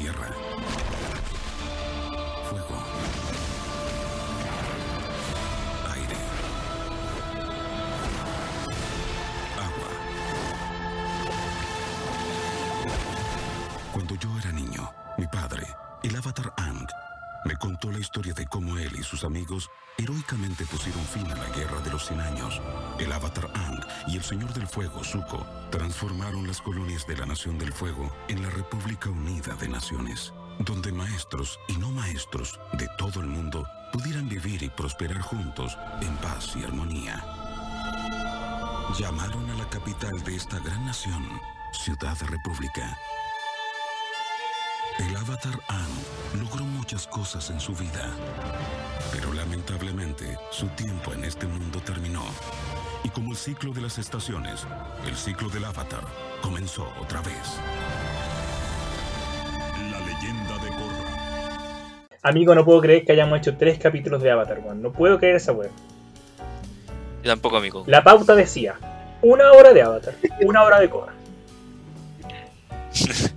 tierra. Historia de cómo él y sus amigos heroicamente pusieron fin a la guerra de los 100 años. El avatar Ang y el Señor del Fuego, Zuko, transformaron las colonias de la Nación del Fuego en la República Unida de Naciones, donde maestros y no maestros de todo el mundo pudieran vivir y prosperar juntos en paz y armonía. Llamaron a la capital de esta gran nación Ciudad República. El avatar Ang logró muchas cosas en su vida, pero lamentablemente su tiempo en este mundo terminó. Y como el ciclo de las estaciones, el ciclo del avatar comenzó otra vez. La leyenda de Korra. Amigo, no puedo creer que hayamos hecho tres capítulos de Avatar, weón. No puedo creer esa. Yo tampoco, amigo. La pauta decía, una hora de Avatar, una hora de Korra.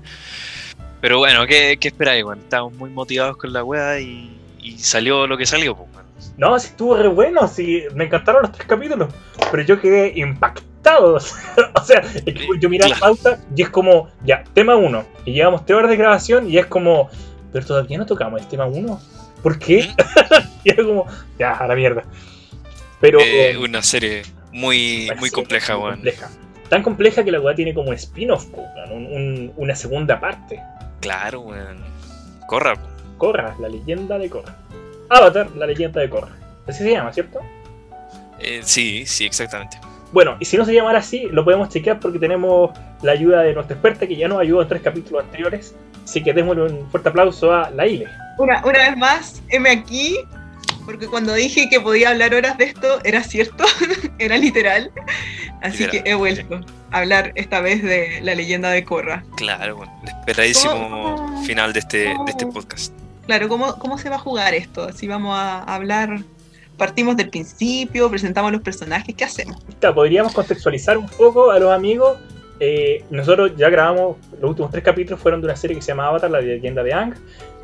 Pero bueno, ¿qué, qué esperáis, weón? Estábamos muy motivados con la weá y, y salió lo que salió, pues. No, sí estuvo re bueno, sí, me encantaron los tres capítulos, pero yo quedé impactado. o sea, es que yo miraba la pauta y es como, ya, tema 1, y llevamos tres horas de grabación y es como, pero todavía no tocamos el tema 1. ¿Por qué? y es como, ya, a la mierda. Pero. Eh, una serie muy, una muy serie compleja, weón. Tan compleja que la weá tiene como spin-off, un- un- una segunda parte. Claro, weón. Corra, po. Korra, la leyenda de Korra. Avatar, la leyenda de Korra. Así se llama, ¿cierto? Eh, sí, sí, exactamente. Bueno, y si no se llamara así, lo podemos chequear porque tenemos la ayuda de nuestra experta que ya nos ayudó en tres capítulos anteriores. Así que démosle un fuerte aplauso a la Ile. Una, una vez más, M aquí, porque cuando dije que podía hablar horas de esto, era cierto, era literal. Así Literal, que he vuelto hablar esta vez de la leyenda de Korra. Claro. El esperadísimo ¿Cómo? final de este, de este podcast. Claro, ¿cómo, ¿cómo se va a jugar esto? Así vamos a hablar, partimos del principio, presentamos los personajes, ¿qué hacemos? Podríamos contextualizar un poco a los amigos. Eh, nosotros ya grabamos, los últimos tres capítulos fueron de una serie que se llama Avatar, la leyenda de Ang.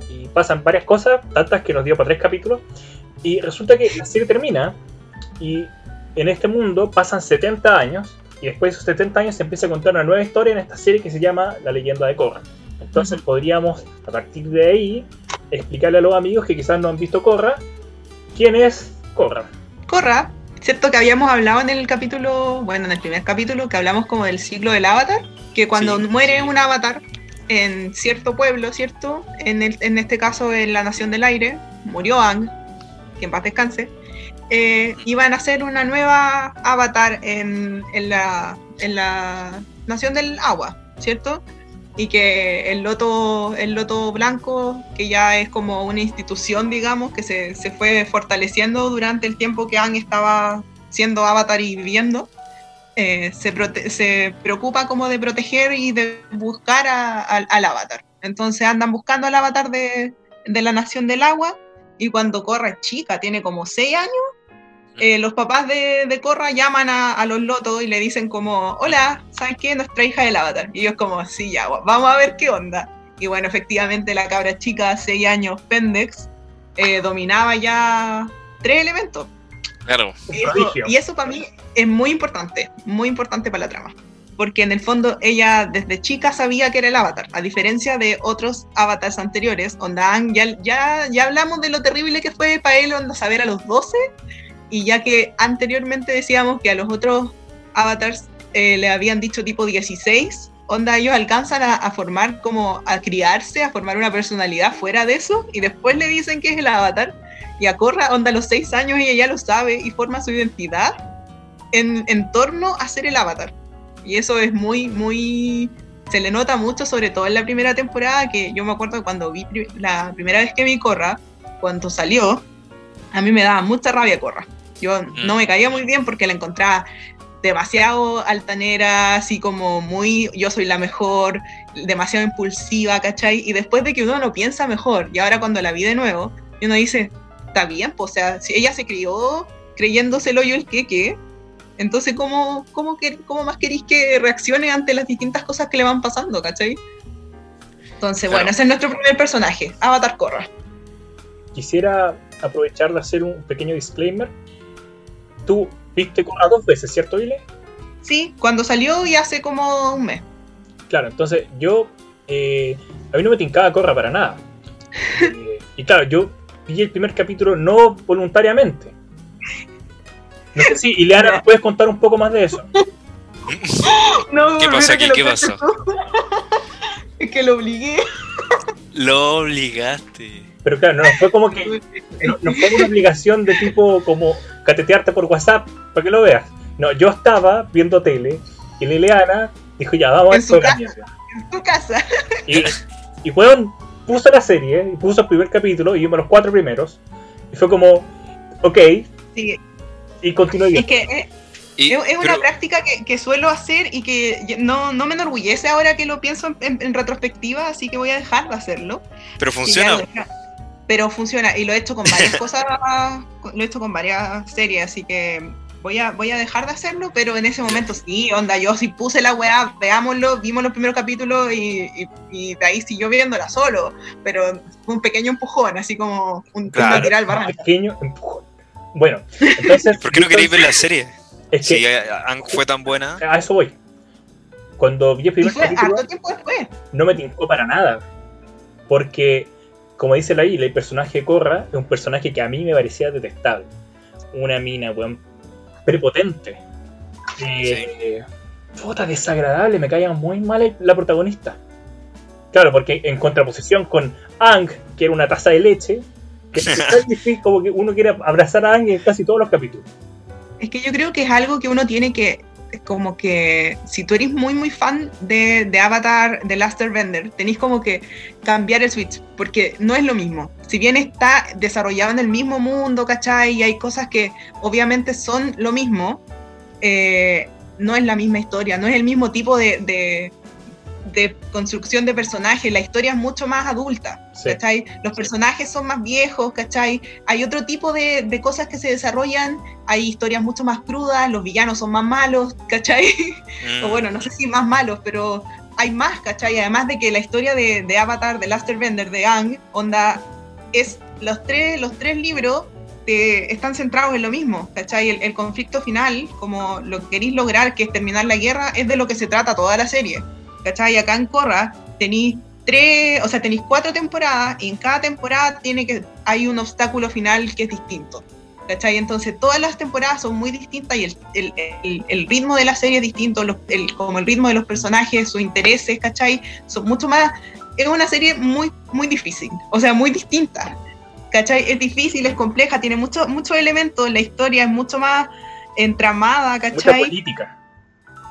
Y pasan varias cosas, tantas que nos dio para tres capítulos. Y resulta que la serie termina y en este mundo pasan 70 años. Y después de esos 70 años se empieza a contar una nueva historia en esta serie que se llama La leyenda de Korra. Entonces podríamos, a partir de ahí, explicarle a los amigos que quizás no han visto Korra, quién es Korra. Korra, cierto que habíamos hablado en el capítulo, bueno, en el primer capítulo, que hablamos como del ciclo del avatar, que cuando Sí, muere sí. un avatar en cierto pueblo, ¿cierto? En, el- en este caso en la Nación del Aire, murió Ang, que en paz descanse, eh, iban a hacer una nueva avatar en, en la, en la Nación del Agua, ¿cierto? Y que el loto, el loto blanco, que ya es como una institución, digamos, que se, se fue fortaleciendo durante el tiempo que Ang estaba siendo avatar y viviendo, eh, se, se preocupa como de proteger y de buscar a- al- al avatar. Entonces andan buscando al avatar de, de la Nación del Agua y cuando Korra es chica, tiene como 6 años, eh, los papás de, de Korra llaman a, a los lotos y le dicen como, hola, ¿sabes qué? Nuestra hija es el avatar. Y ellos como, sí, ya, vamos a ver qué onda. Y bueno, efectivamente la cabra chica, 6 años, Pendex, eh, dominaba ya tres elementos. Claro. Eso- prodigio. y eso para mí es muy importante, muy importante para la trama. Porque en el fondo ella desde chica sabía que era el avatar, a diferencia de otros avatars anteriores, onda ya, ya, ya hablamos de lo terrible que fue para él onda saber a los 12, y ya que anteriormente decíamos que a los otros avatars eh, le habían dicho tipo 16, onda ellos alcanzan a, formar como a criarse, a formar una personalidad fuera de eso, y después le dicen que es el avatar, y a Korra, onda a los 6 años ella ya lo sabe y forma su identidad en, torno a ser el avatar. Y eso es muy, muy... Se le nota mucho, sobre todo en la primera temporada, que yo me acuerdo cuando vi la primera vez que vi Korra, cuando salió, a mí me daba mucha rabia Korra. Yo no me caía muy bien porque la encontraba demasiado altanera, así como muy yo soy la mejor, demasiado impulsiva, ¿cachai? Y después de que uno lo piensa mejor, y ahora cuando la vi de nuevo, y uno dice, está bien, pues, o sea, si ella se crió creyéndoselo yo el queque, entonces, ¿cómo, cómo, que- cómo más queréis que reaccione ante las distintas cosas que le van pasando, ¿cachai? Entonces, Claro. bueno, ese es nuestro primer personaje, Avatar Korra. Quisiera aprovechar de hacer un pequeño disclaimer. Tú viste Korra dos veces, ¿cierto, Vile? Sí, cuando salió y hace como un mes. Claro, entonces yo. eh, a mí no me tincaba Korra para nada. Eh, y claro, yo vi el primer capítulo no voluntariamente. No sé si, Ileana, ¿nos puedes contar un poco más de eso? No, ¿Qué pasó aquí? ¿Qué pasó? es que lo obligué. Lo obligaste. Pero claro, no, no fue como que. No, no fue una obligación de tipo como catetearte por WhatsApp para que lo veas. No, yo estaba viendo tele y la Ileana dijo, ya, vamos a En ver su programa". En tu casa. Y, y weón, puso la serie, y puso el primer capítulo, y vimos los cuatro primeros. Y fue como, ok, Sí, y continuó es que eh, Y- es, es una pero- práctica que, que suelo hacer y que no, no me enorgullece ahora que lo pienso en, en- retrospectiva, así que voy a dejar de hacerlo. pero funciona. Pero funciona, y lo he hecho con varias cosas, lo he hecho con varias series, así que voy a, voy a dejar de hacerlo, pero en ese momento sí, onda, yo sí puse la weá, veámoslo, vimos los primeros capítulos y, y- y de ahí siguió viéndola solo, pero fue un pequeño empujón, así como un Claro. un tirar barranco. Pequeño empujón. Bueno, entonces. ¿Por qué no queréis ver la serie? Es que Si Ang fue tan buena. a eso voy. Cuando vi el Y primer fue capítulo, harto tiempo después. no me tincó para nada. Porque, como dice la isla, el personaje de Korra es un personaje que a mí me parecía detestable. Una mina, weón, prepotente. Eh, Puta, desagradable, me caía muy mal el- la protagonista. Claro, porque en contraposición con Ang, que era una taza de leche, que es tan difícil como que uno quiere abrazar a Ang en casi todos los capítulos. Es que yo creo que es algo que uno tiene que, como que, si tú eres muy, muy fan de, de Avatar, de Last Airbender, tenéis como que cambiar el switch, porque no es lo mismo. Si bien está desarrollado en el mismo mundo, ¿cachai? Y hay cosas que obviamente son lo mismo, eh, no es la misma historia, no es el mismo tipo de, de, de construcción de personajes, la historia es mucho más adulta, Sí. ¿cachai? Los personajes son más viejos, ¿cachai? Hay otro tipo de, de cosas que se desarrollan, hay historias mucho más crudas, los villanos son más malos, ¿cachai? mm, o bueno, no sé si más malos, pero hay más, ¿cachai? Además de que la historia de, de Avatar, de Last Airbender, de Ang, onda, es los tres, los tres libros te- están centrados en lo mismo, ¿cachai? El, el conflicto final, como lo que queréis lograr, que es terminar la guerra, es de lo que se trata toda la serie, ¿cachai? Acá en Korra tenéis tres, o sea, tenéis cuatro temporadas y en cada temporada tiene que, hay un obstáculo final que es distinto. ¿Cachai? Entonces todas las temporadas son muy distintas y el, el- el- el ritmo de la serie es distinto, los- como el ritmo de los personajes, sus intereses, ¿cachai? Son mucho más... Es una serie muy, muy difícil, o sea, muy distinta. ¿Cachai? Es difícil, es compleja, tiene muchos muchos elementos, la historia es mucho más entramada, Mucha ¿cachai? política.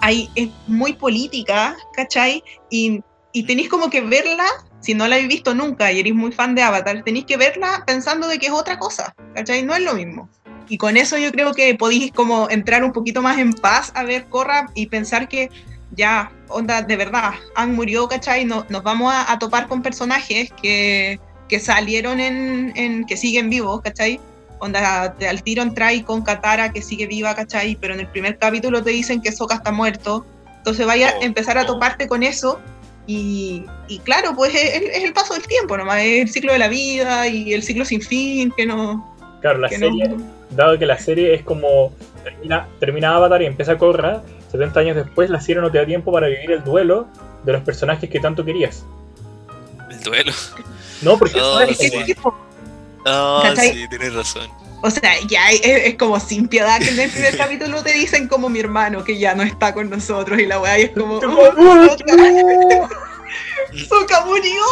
Hay, es muy política, ¿cachai? Y, y tenéis como que verla, si no la habéis visto nunca y eres muy fan de Avatar, tenéis que verla pensando de que es otra cosa, ¿cachai? No es lo mismo. Y con eso yo creo que podéis como entrar un poquito más en paz a ver Korra y pensar que ya, onda, de verdad, Han murió, ¿cachai? No- nos vamos a, a topar con personajes que, que salieron en, en, que siguen vivos, ¿cachai? Onda, te- al tiro entra y con Katara que sigue viva, ¿cachai? Pero en el primer capítulo te dicen que Sokka está muerto. Entonces vaya Oh, a empezar a oh. toparte con eso. Y, y claro, pues es, el paso del tiempo nomás, es el ciclo de la vida y el ciclo sin fin, que no... Claro, la serie, no dado que la serie es como termina, termina Avatar y empieza Korra, 70 años después la serie no te da tiempo para vivir el duelo de los personajes que tanto querías. El duelo. No, porque Oh, no es es que- como- sí. Ah, ¿Cachai? sí, tienes razón. o sea, ya es, es como sin piedad que en el primer capítulo te dicen como mi hermano que ya no está con nosotros y la weá y es como... "Oh. Sokka murió.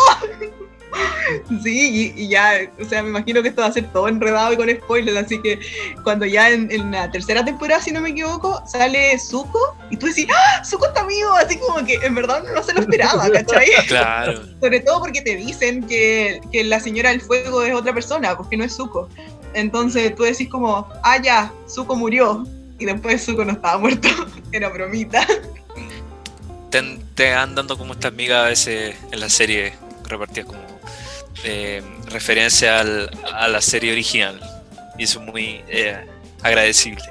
Sí, y, y ya, o sea, me imagino que esto va a ser todo enredado y con spoilers, así que cuando ya en, en la tercera temporada, si no me equivoco, sale Zuko y tú decís, ¡ah! Zuko está vivo, así como que en verdad no se lo esperaba, ¿cachai? Claro. Sobre todo porque te dicen que, que la señora del fuego es otra persona, porque no es Zuko. Entonces tú decís como, ah, ya, Zuko murió. Y después Zuko no estaba muerto, era bromita. Te, te van dando como estas migas a veces en la serie repartidas como eh, referencia al- a la serie original. Y eso es muy eh, agradecible.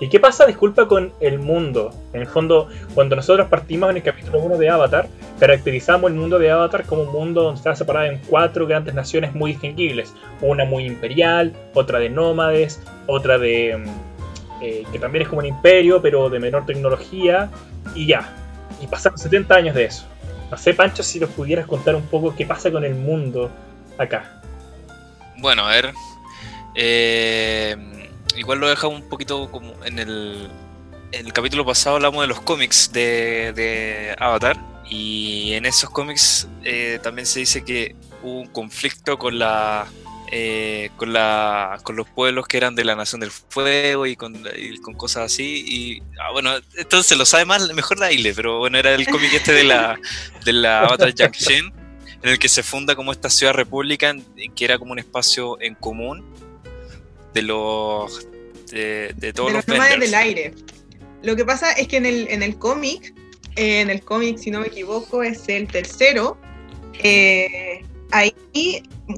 ¿Y qué pasa, disculpa, con el mundo? En el fondo, cuando nosotros partimos en el capítulo 1 de Avatar, caracterizamos el mundo de Avatar como un mundo donde está separado en cuatro grandes naciones muy distinguibles. Una muy imperial, otra de nómades, otra de... Mm, eh, que también es como un imperio, pero de menor tecnología, y ya. Y pasaron 70 años de eso. No sé, Pancho, si nos pudieras contar un poco qué pasa con el mundo acá. Bueno, a ver. Eh, igual lo he dejado un poquito como en el, en el capítulo pasado hablamos de los cómics de, Avatar. Y en esos cómics eh, también se dice que hubo un conflicto con la eh, con, la, con los pueblos que eran de la Nación del Fuego y con, con cosas así. Y ah, bueno, entonces lo sabe más, mejor la Ile, pero bueno, era el cómic este de la, de la Avatar Junction, en el que se funda como esta ciudad república, que era como un espacio en común de los de, de todos los, los del aire. Lo que pasa es que en el, en el cómic, eh, en el cómic, si no me equivoco, es el tercero. Eh, ahí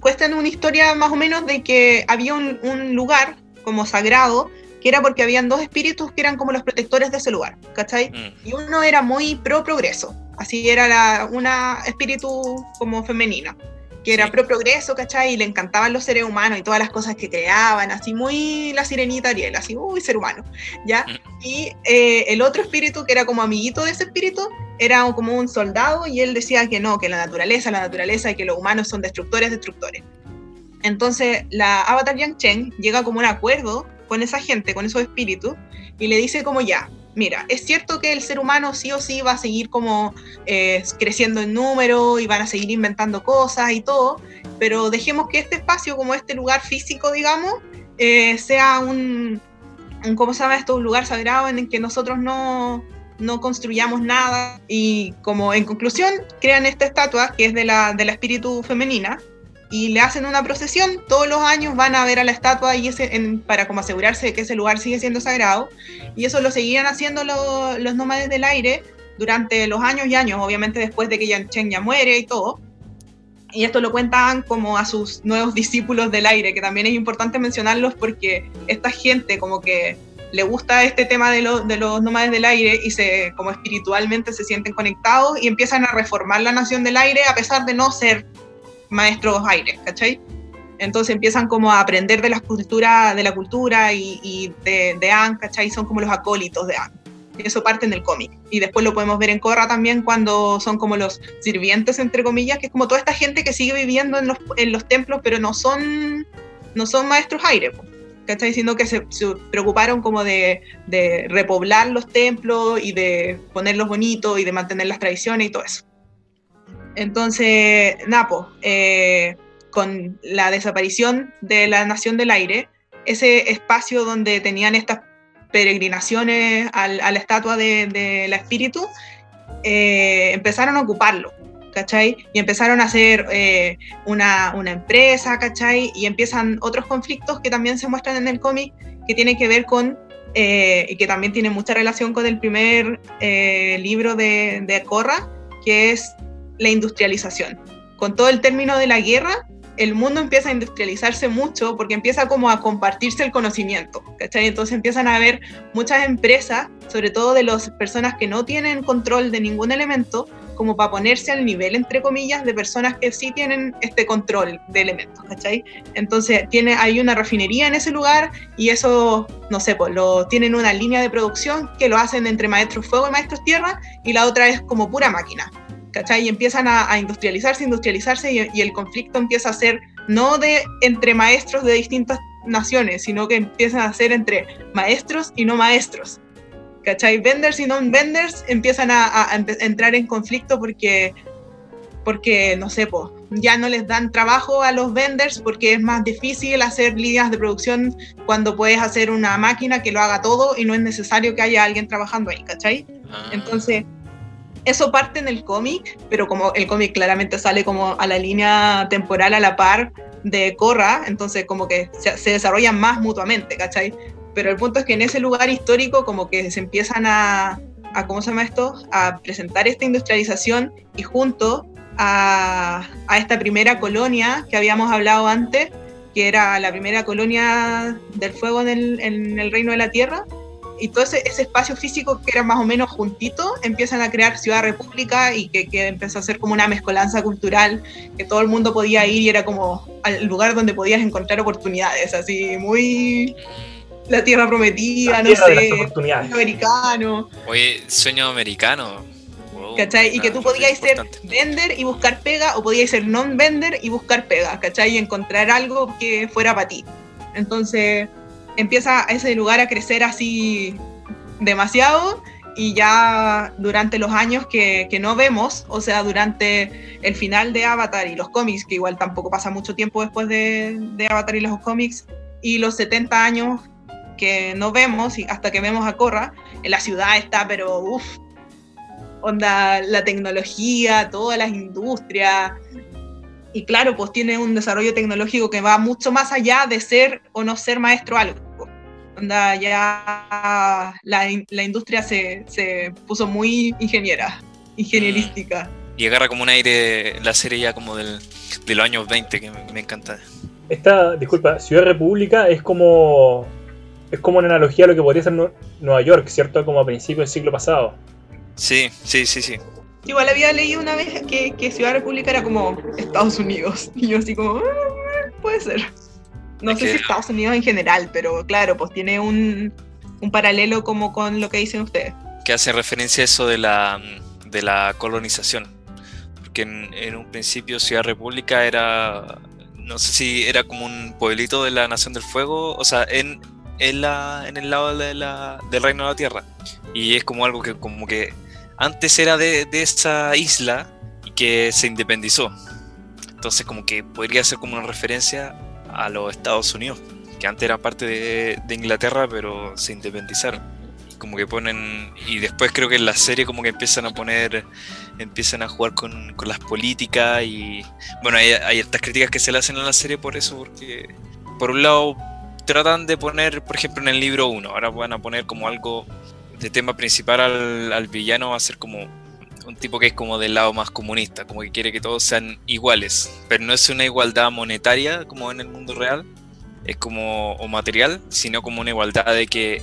cuestan una historia más o menos de que había un, lugar como sagrado que era porque habían dos espíritus que eran como los protectores de ese lugar, ¿cachai? Mm. Y uno era muy pro progreso, así era la, una espíritu como femenina, que era pro progreso, ¿cachai? Y le encantaban los seres humanos y todas las cosas que creaban, así muy la sirenita Ariel, así, uy, ser humano, ¿ya? Mm. Y eh, el otro espíritu, que era como amiguito de ese espíritu, era como un soldado y él decía que no, que la naturaleza, la naturaleza y que los humanos son destructores, destructores. Entonces la Avatar Yang Chen llega como un acuerdo con esa gente, con esos espíritus, y le dice como ya, mira, es cierto que el ser humano sí o sí va a seguir como eh, creciendo en número y van a seguir inventando cosas y todo, pero dejemos que este espacio, como este lugar físico, digamos, eh, sea un, un, ¿cómo se llama esto? Un lugar sagrado en el que nosotros no, no construyamos nada y como en conclusión crean esta estatua que es de la, de la espíritu femenina y le hacen una procesión, todos los años van a ver a la estatua y ese, para como asegurarse de que ese lugar sigue siendo sagrado y eso lo seguían haciendo los nómades del aire durante los años y años, obviamente después de que Yan Chen ya muere y todo. Y esto lo cuentan como a sus nuevos discípulos del aire, que también es importante mencionarlos porque esta gente como que le gusta este tema de, de los nómades del aire y se, como espiritualmente se sienten conectados y empiezan a reformar la nación del aire a pesar de no ser maestros aires, ¿cachai? Entonces empiezan como a aprender de la cultura, de la cultura y, de, de An, ¿cachai? Son como los acólitos de An. Y eso parte en el cómic. Y después lo podemos ver en Korra también cuando son como los sirvientes, entre comillas, que es como toda esta gente que sigue viviendo en los, en los templos, pero no son, no son maestros aire. ¿cachai? Sino que se, preocuparon como de, repoblar los templos y de ponerlos bonitos y de mantener las tradiciones y todo eso. Entonces, Napo, eh, con la desaparición de la Nación del Aire, ese espacio donde tenían estas peregrinaciones a la estatua de, la espíritu, eh, empezaron a ocuparlo. ¿cachai? Y empezaron a hacer eh, una, empresa, ¿cachai? Y empiezan otros conflictos que también se muestran en el cómic que tienen que ver con, y que también tienen mucha relación con el primer libro de, de Corra, que es la industrialización. Con todo el término de la guerra, el mundo empieza a industrializarse mucho porque empieza como a compartirse el conocimiento, ¿cachai? Entonces empiezan a haber muchas empresas, sobre todo de las personas que no tienen control de ningún elemento, como para ponerse al nivel, entre comillas, de personas que sí tienen este control de elementos. Entonces tiene, hay una refinería en ese lugar y eso, no sé, pues lo, tienen una línea de producción que lo hacen entre maestros fuego y maestros tierra y la otra es como pura máquina, ¿cachai? Y empiezan a, industrializarse, industrializarse y, y, el conflicto empieza a ser no de entre maestros de distintas naciones, sino que empiezan a ser entre maestros y no maestros. ¿cachai? Vendors y non-vendors empiezan a, entrar en conflicto porque, porque no sé, pues, ya no les dan trabajo a los vendors porque es más difícil hacer líneas de producción cuando puedes hacer una máquina que lo haga todo y no es necesario que haya alguien trabajando ahí, ¿cachai? Ah. Entonces, eso parte en el cómic, pero como el cómic claramente sale como a la línea temporal a la par de Corra, entonces como que se, se desarrollan más mutuamente, ¿cachai? pero el punto es que en ese lugar histórico como que se empiezan a, a ¿cómo se llama esto? A presentar esta industrialización y junto a, esta primera colonia que habíamos hablado antes, que era la primera colonia del fuego en el reino de la tierra, y todo ese, ese, espacio físico que era más o menos juntito, empiezan a crear Ciudad República y que, que, empezó a ser como una mezcolanza cultural, que todo el mundo podía ir y era como el lugar donde podías encontrar oportunidades, así muy la tierra prometida, no sé, americano. Oye, sueño americano. ¿Cachai? Y que tú podías ser vender y buscar pega, o podías ser non-vender y buscar pega, ¿cachai? Y encontrar algo que fuera para ti. Entonces empieza ese lugar a crecer así demasiado y ya durante los años que, que, no vemos, o sea, durante el final de Avatar y los cómics, que igual tampoco pasa mucho tiempo después de, Avatar y los cómics, y los 70 años que no vemos y hasta que vemos a Korra, en la ciudad está, pero uff, onda la tecnología, todas las industrias. Y claro, pues tiene un desarrollo tecnológico que va mucho más allá de ser o no ser maestro algo. Onda ya la, la industria se, se, puso muy ingeniera, ingenierística. Mm. Y agarra como un aire la serie ya como del, de los años 20 que me, me encanta. Esta, disculpa, Ciudad República es como es como una analogía a lo que podría ser Nueva York, ¿cierto? Como a principios del siglo pasado. Sí, sí, sí, sí. Igual había leído una vez que, que Ciudad República era como Estados Unidos. Y yo así como, ah, puede ser. No sé si Estados Unidos en general, pero claro, pues tiene un, un, paralelo como con lo que dicen ustedes. Que hace referencia a eso de la, de la colonización. Porque en, en un principio Ciudad República era, no sé si era como un pueblito de la Nación del Fuego, o sea, en, en, la, en el lado de la, del reino de la tierra. Y es como algo que como que antes era de, de, esa isla y que se independizó. Entonces como que podría ser como una referencia a los Estados Unidos, que antes era parte de, Inglaterra pero se independizaron. Como que ponen, y después creo que en la serie como que empiezan a poner, empiezan a jugar con, con las políticas y bueno, hay, hay estas críticas que se le hacen a la serie por eso, porque por un lado tratan de poner, por ejemplo, en el libro 1, ahora van a poner como algo de tema principal al, al, villano, va a ser como un tipo que es como del lado más comunista, como que quiere que todos sean iguales, pero no es una igualdad monetaria como en el mundo real, es como o material, sino como una igualdad de que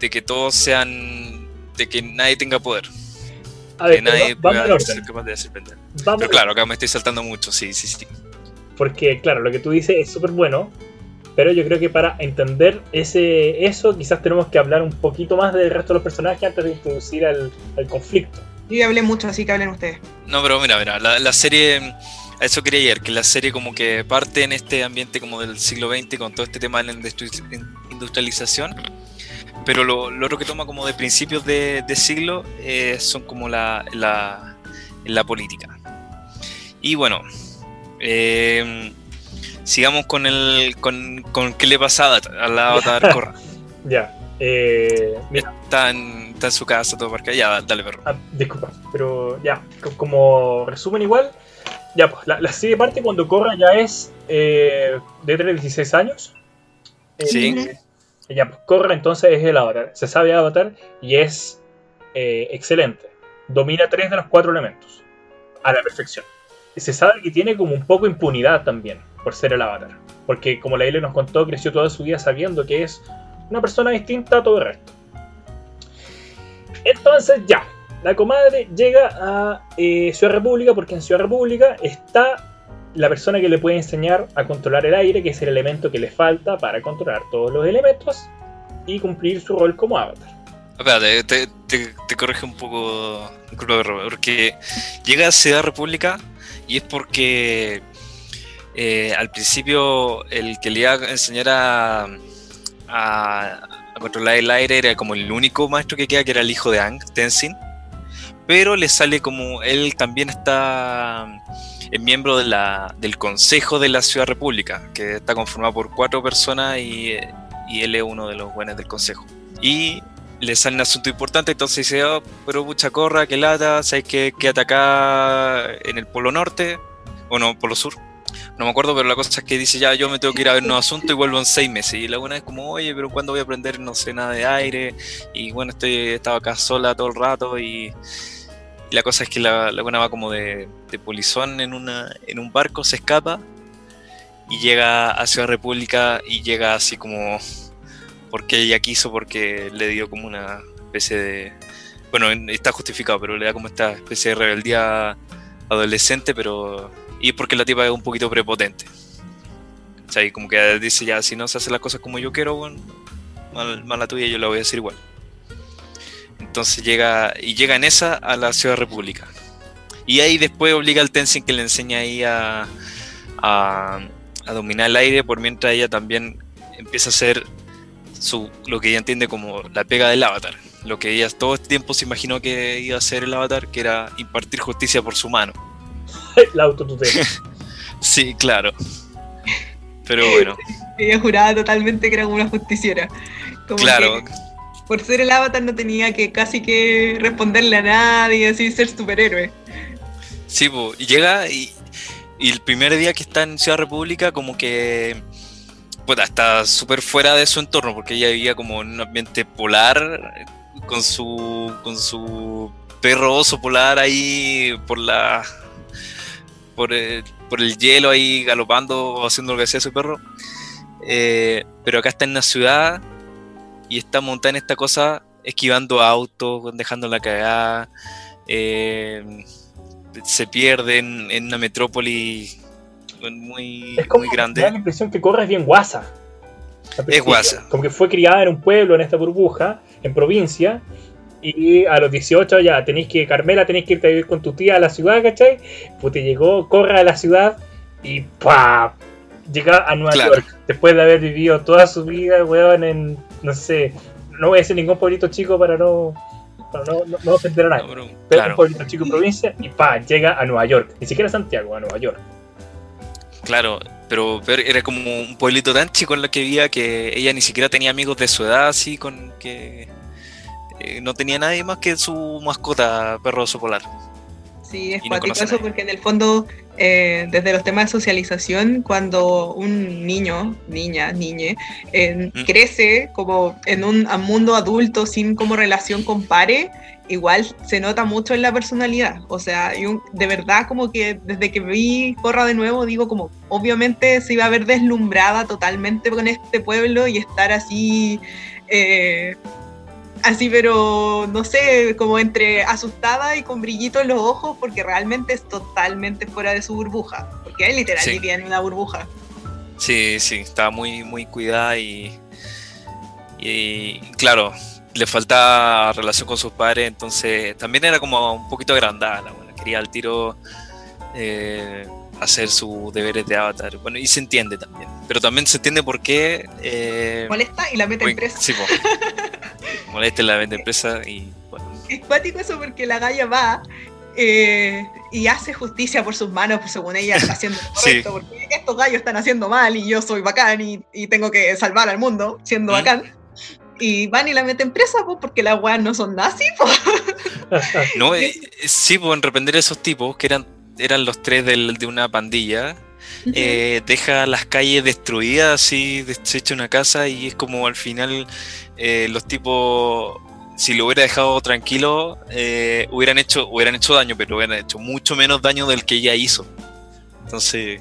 de que todos sean de que nadie tenga poder. A ver, que nadie va, pueda ser capaz de hacer vender. Pero claro, acá me estoy saltando mucho, sí, sí, sí. Porque claro, lo que tú dices es súper bueno, pero yo creo que para entender ese, eso quizás tenemos que hablar un poquito más del resto de los personajes antes de introducir al, al conflicto. Yo ya hablé mucho, así que hablen ustedes. No, pero mira, mira, la, la serie, a eso quería ir, que la serie como que parte en este ambiente como del siglo XX con todo este tema de la industrialización, pero lo, lo otro que toma como de principios de, de siglo eh, son como la, la, la política. Y bueno, eh, sigamos con el con, con qué le pasa a la Avatar Korra. ya. Eh, mira. Está, en, está en su casa todo porque ya, dale perro. Ah, disculpa, pero ya, como resumen igual, ya pues la, la serie parte cuando Korra ya es eh, de 16 años. Eh, sí. Ya, pues Korra entonces es el Avatar. Se sabe Avatar y es eh, excelente. Domina tres de los cuatro elementos a la perfección. Se sabe que tiene como un poco impunidad también por ser el avatar. Porque como la Ile nos contó, creció toda su vida sabiendo que es una persona distinta a todo el resto. Entonces ya, la comadre llega a eh, Ciudad República porque en Ciudad República está la persona que le puede enseñar a controlar el aire, que es el elemento que le falta para controlar todos los elementos y cumplir su rol como avatar. Espérate, te, te, te corrige un poco, porque llega a Ciudad República y es porque eh, al principio el que le iba a enseñar a, a, a, controlar el aire era como el único maestro que queda, que era el hijo de Ang, Tenzin. Pero le sale como él también está es miembro de la, del Consejo de la Ciudad República, que está conformado por cuatro personas y, y él es uno de los buenos del Consejo. Y le sale un asunto importante, entonces dice, oh, pero mucha corra, que lata, sabes que quédate acá en el Polo Norte, o no, Polo Sur, no me acuerdo, pero la cosa es que dice ya yo me tengo que ir a ver un asunto y vuelvo en seis meses. Y la buena es como, oye, pero ¿cuándo voy a aprender? No sé nada de aire. Y bueno, estoy estaba acá sola todo el rato y, y la cosa es que la, la buena va como de, de, polizón en, una, en un barco, se escapa y llega a Ciudad República y llega así como porque ella quiso, porque le dio como una especie de... Bueno, está justificado, pero le da como esta especie de rebeldía adolescente, pero... Y porque la tipa es un poquito prepotente. O sea, y como que dice ya, si no se hacen las cosas como yo quiero, bueno, mal, mala tuya, yo la voy a decir igual. Entonces llega, y llega en esa a la Ciudad República. Y ahí después obliga al Tenzin que le enseña ahí a, a, a dominar el aire, por mientras ella también empieza a hacer su, lo que ella entiende como la pega del avatar. Lo que ella todo este tiempo se imaginó que iba a hacer el avatar, que era impartir justicia por su mano. La autotutela. Sí, claro. Pero bueno, Ella juraba totalmente que era como una justiciera. Como claro, que por ser el avatar no tenía que casi que responderle a nadie, así ser superhéroe. sí, po, y llega y, y el primer día que está en Ciudad República como que puta, está súper fuera de su entorno porque ella vivía como en un ambiente polar con su con su perro oso polar ahí por la por el, por el hielo ahí galopando haciendo lo que hacía su perro Eh, pero acá está en la ciudad y está montada en esta cosa esquivando autos dejando la cagada eh, se pierde en, en una metrópoli muy, Es como muy me da grande la impresión que Corra es bien guasa. Principio, guasa. Como que fue criada en un pueblo, en esta burbuja, en provincia. Y a los 18 ya tenéis que, Carmela, tenéis que irte a vivir con tu tía a la ciudad, ¿cachai? Pues te llegó, Corra a la ciudad y ¡pa! Llega a Nueva Claro. York. Después de haber vivido toda su vida, weón, en, no sé, no voy a decir ningún pueblito chico para no, para no, no- no ofender a nadie. No, pero- un pueblito chico en provincia y pa, llega a Nueva York. Ni siquiera a Santiago, a Nueva York. claro, pero, pero era como un pueblito tan chico en lo que vivía que ella ni siquiera tenía amigos de su edad, así con que eh, no tenía nadie más que su mascota, perro oso polar. Sí, es no eso porque en el fondo, eh, desde los temas de socialización, cuando un niño, niña, niñe, eh, Mm. crece como en un mundo adulto sin como relación con pare, igual se nota mucho en la personalidad. O sea, de verdad como que desde que vi Corra de nuevo, digo como, obviamente se iba a ver deslumbrada totalmente con este pueblo y estar así... eh, así, pero no sé, como entre asustada y con brillito en los ojos, porque realmente es totalmente fuera de su burbuja. Porque él literal Sí. vivía en una burbuja. Sí, sí, estaba muy, muy cuidada y, y claro, le faltaba relación con sus padres, entonces también era como un poquito agrandada, la buena, quería al tiro eh, hacer sus deberes de avatar. Bueno, y se entiende también, pero también se entiende por qué... Eh, Molesta y la mete en presa. sí. molesta en la venta empresa y bueno, Es cuático eso porque la galla va eh, y hace justicia por sus manos, pues según ella haciendo lo Sí. correcto, porque estos gallos están haciendo mal y yo soy bacán y, y tengo que salvar al mundo siendo ¿Mm? bacán. Y van y la meten presa, pues, porque las weas no son nazis, pues. No, eh, eh, sí, pues en reprender esos tipos, que eran, eran los tres del- de una pandilla, eh, deja las calles destruidas, así, deshecha una casa, y es como al final eh, los tipos, si lo hubiera dejado tranquilo, eh, hubieran, hecho, hubieran hecho daño, pero hubieran hecho mucho menos daño del que ella hizo. Entonces,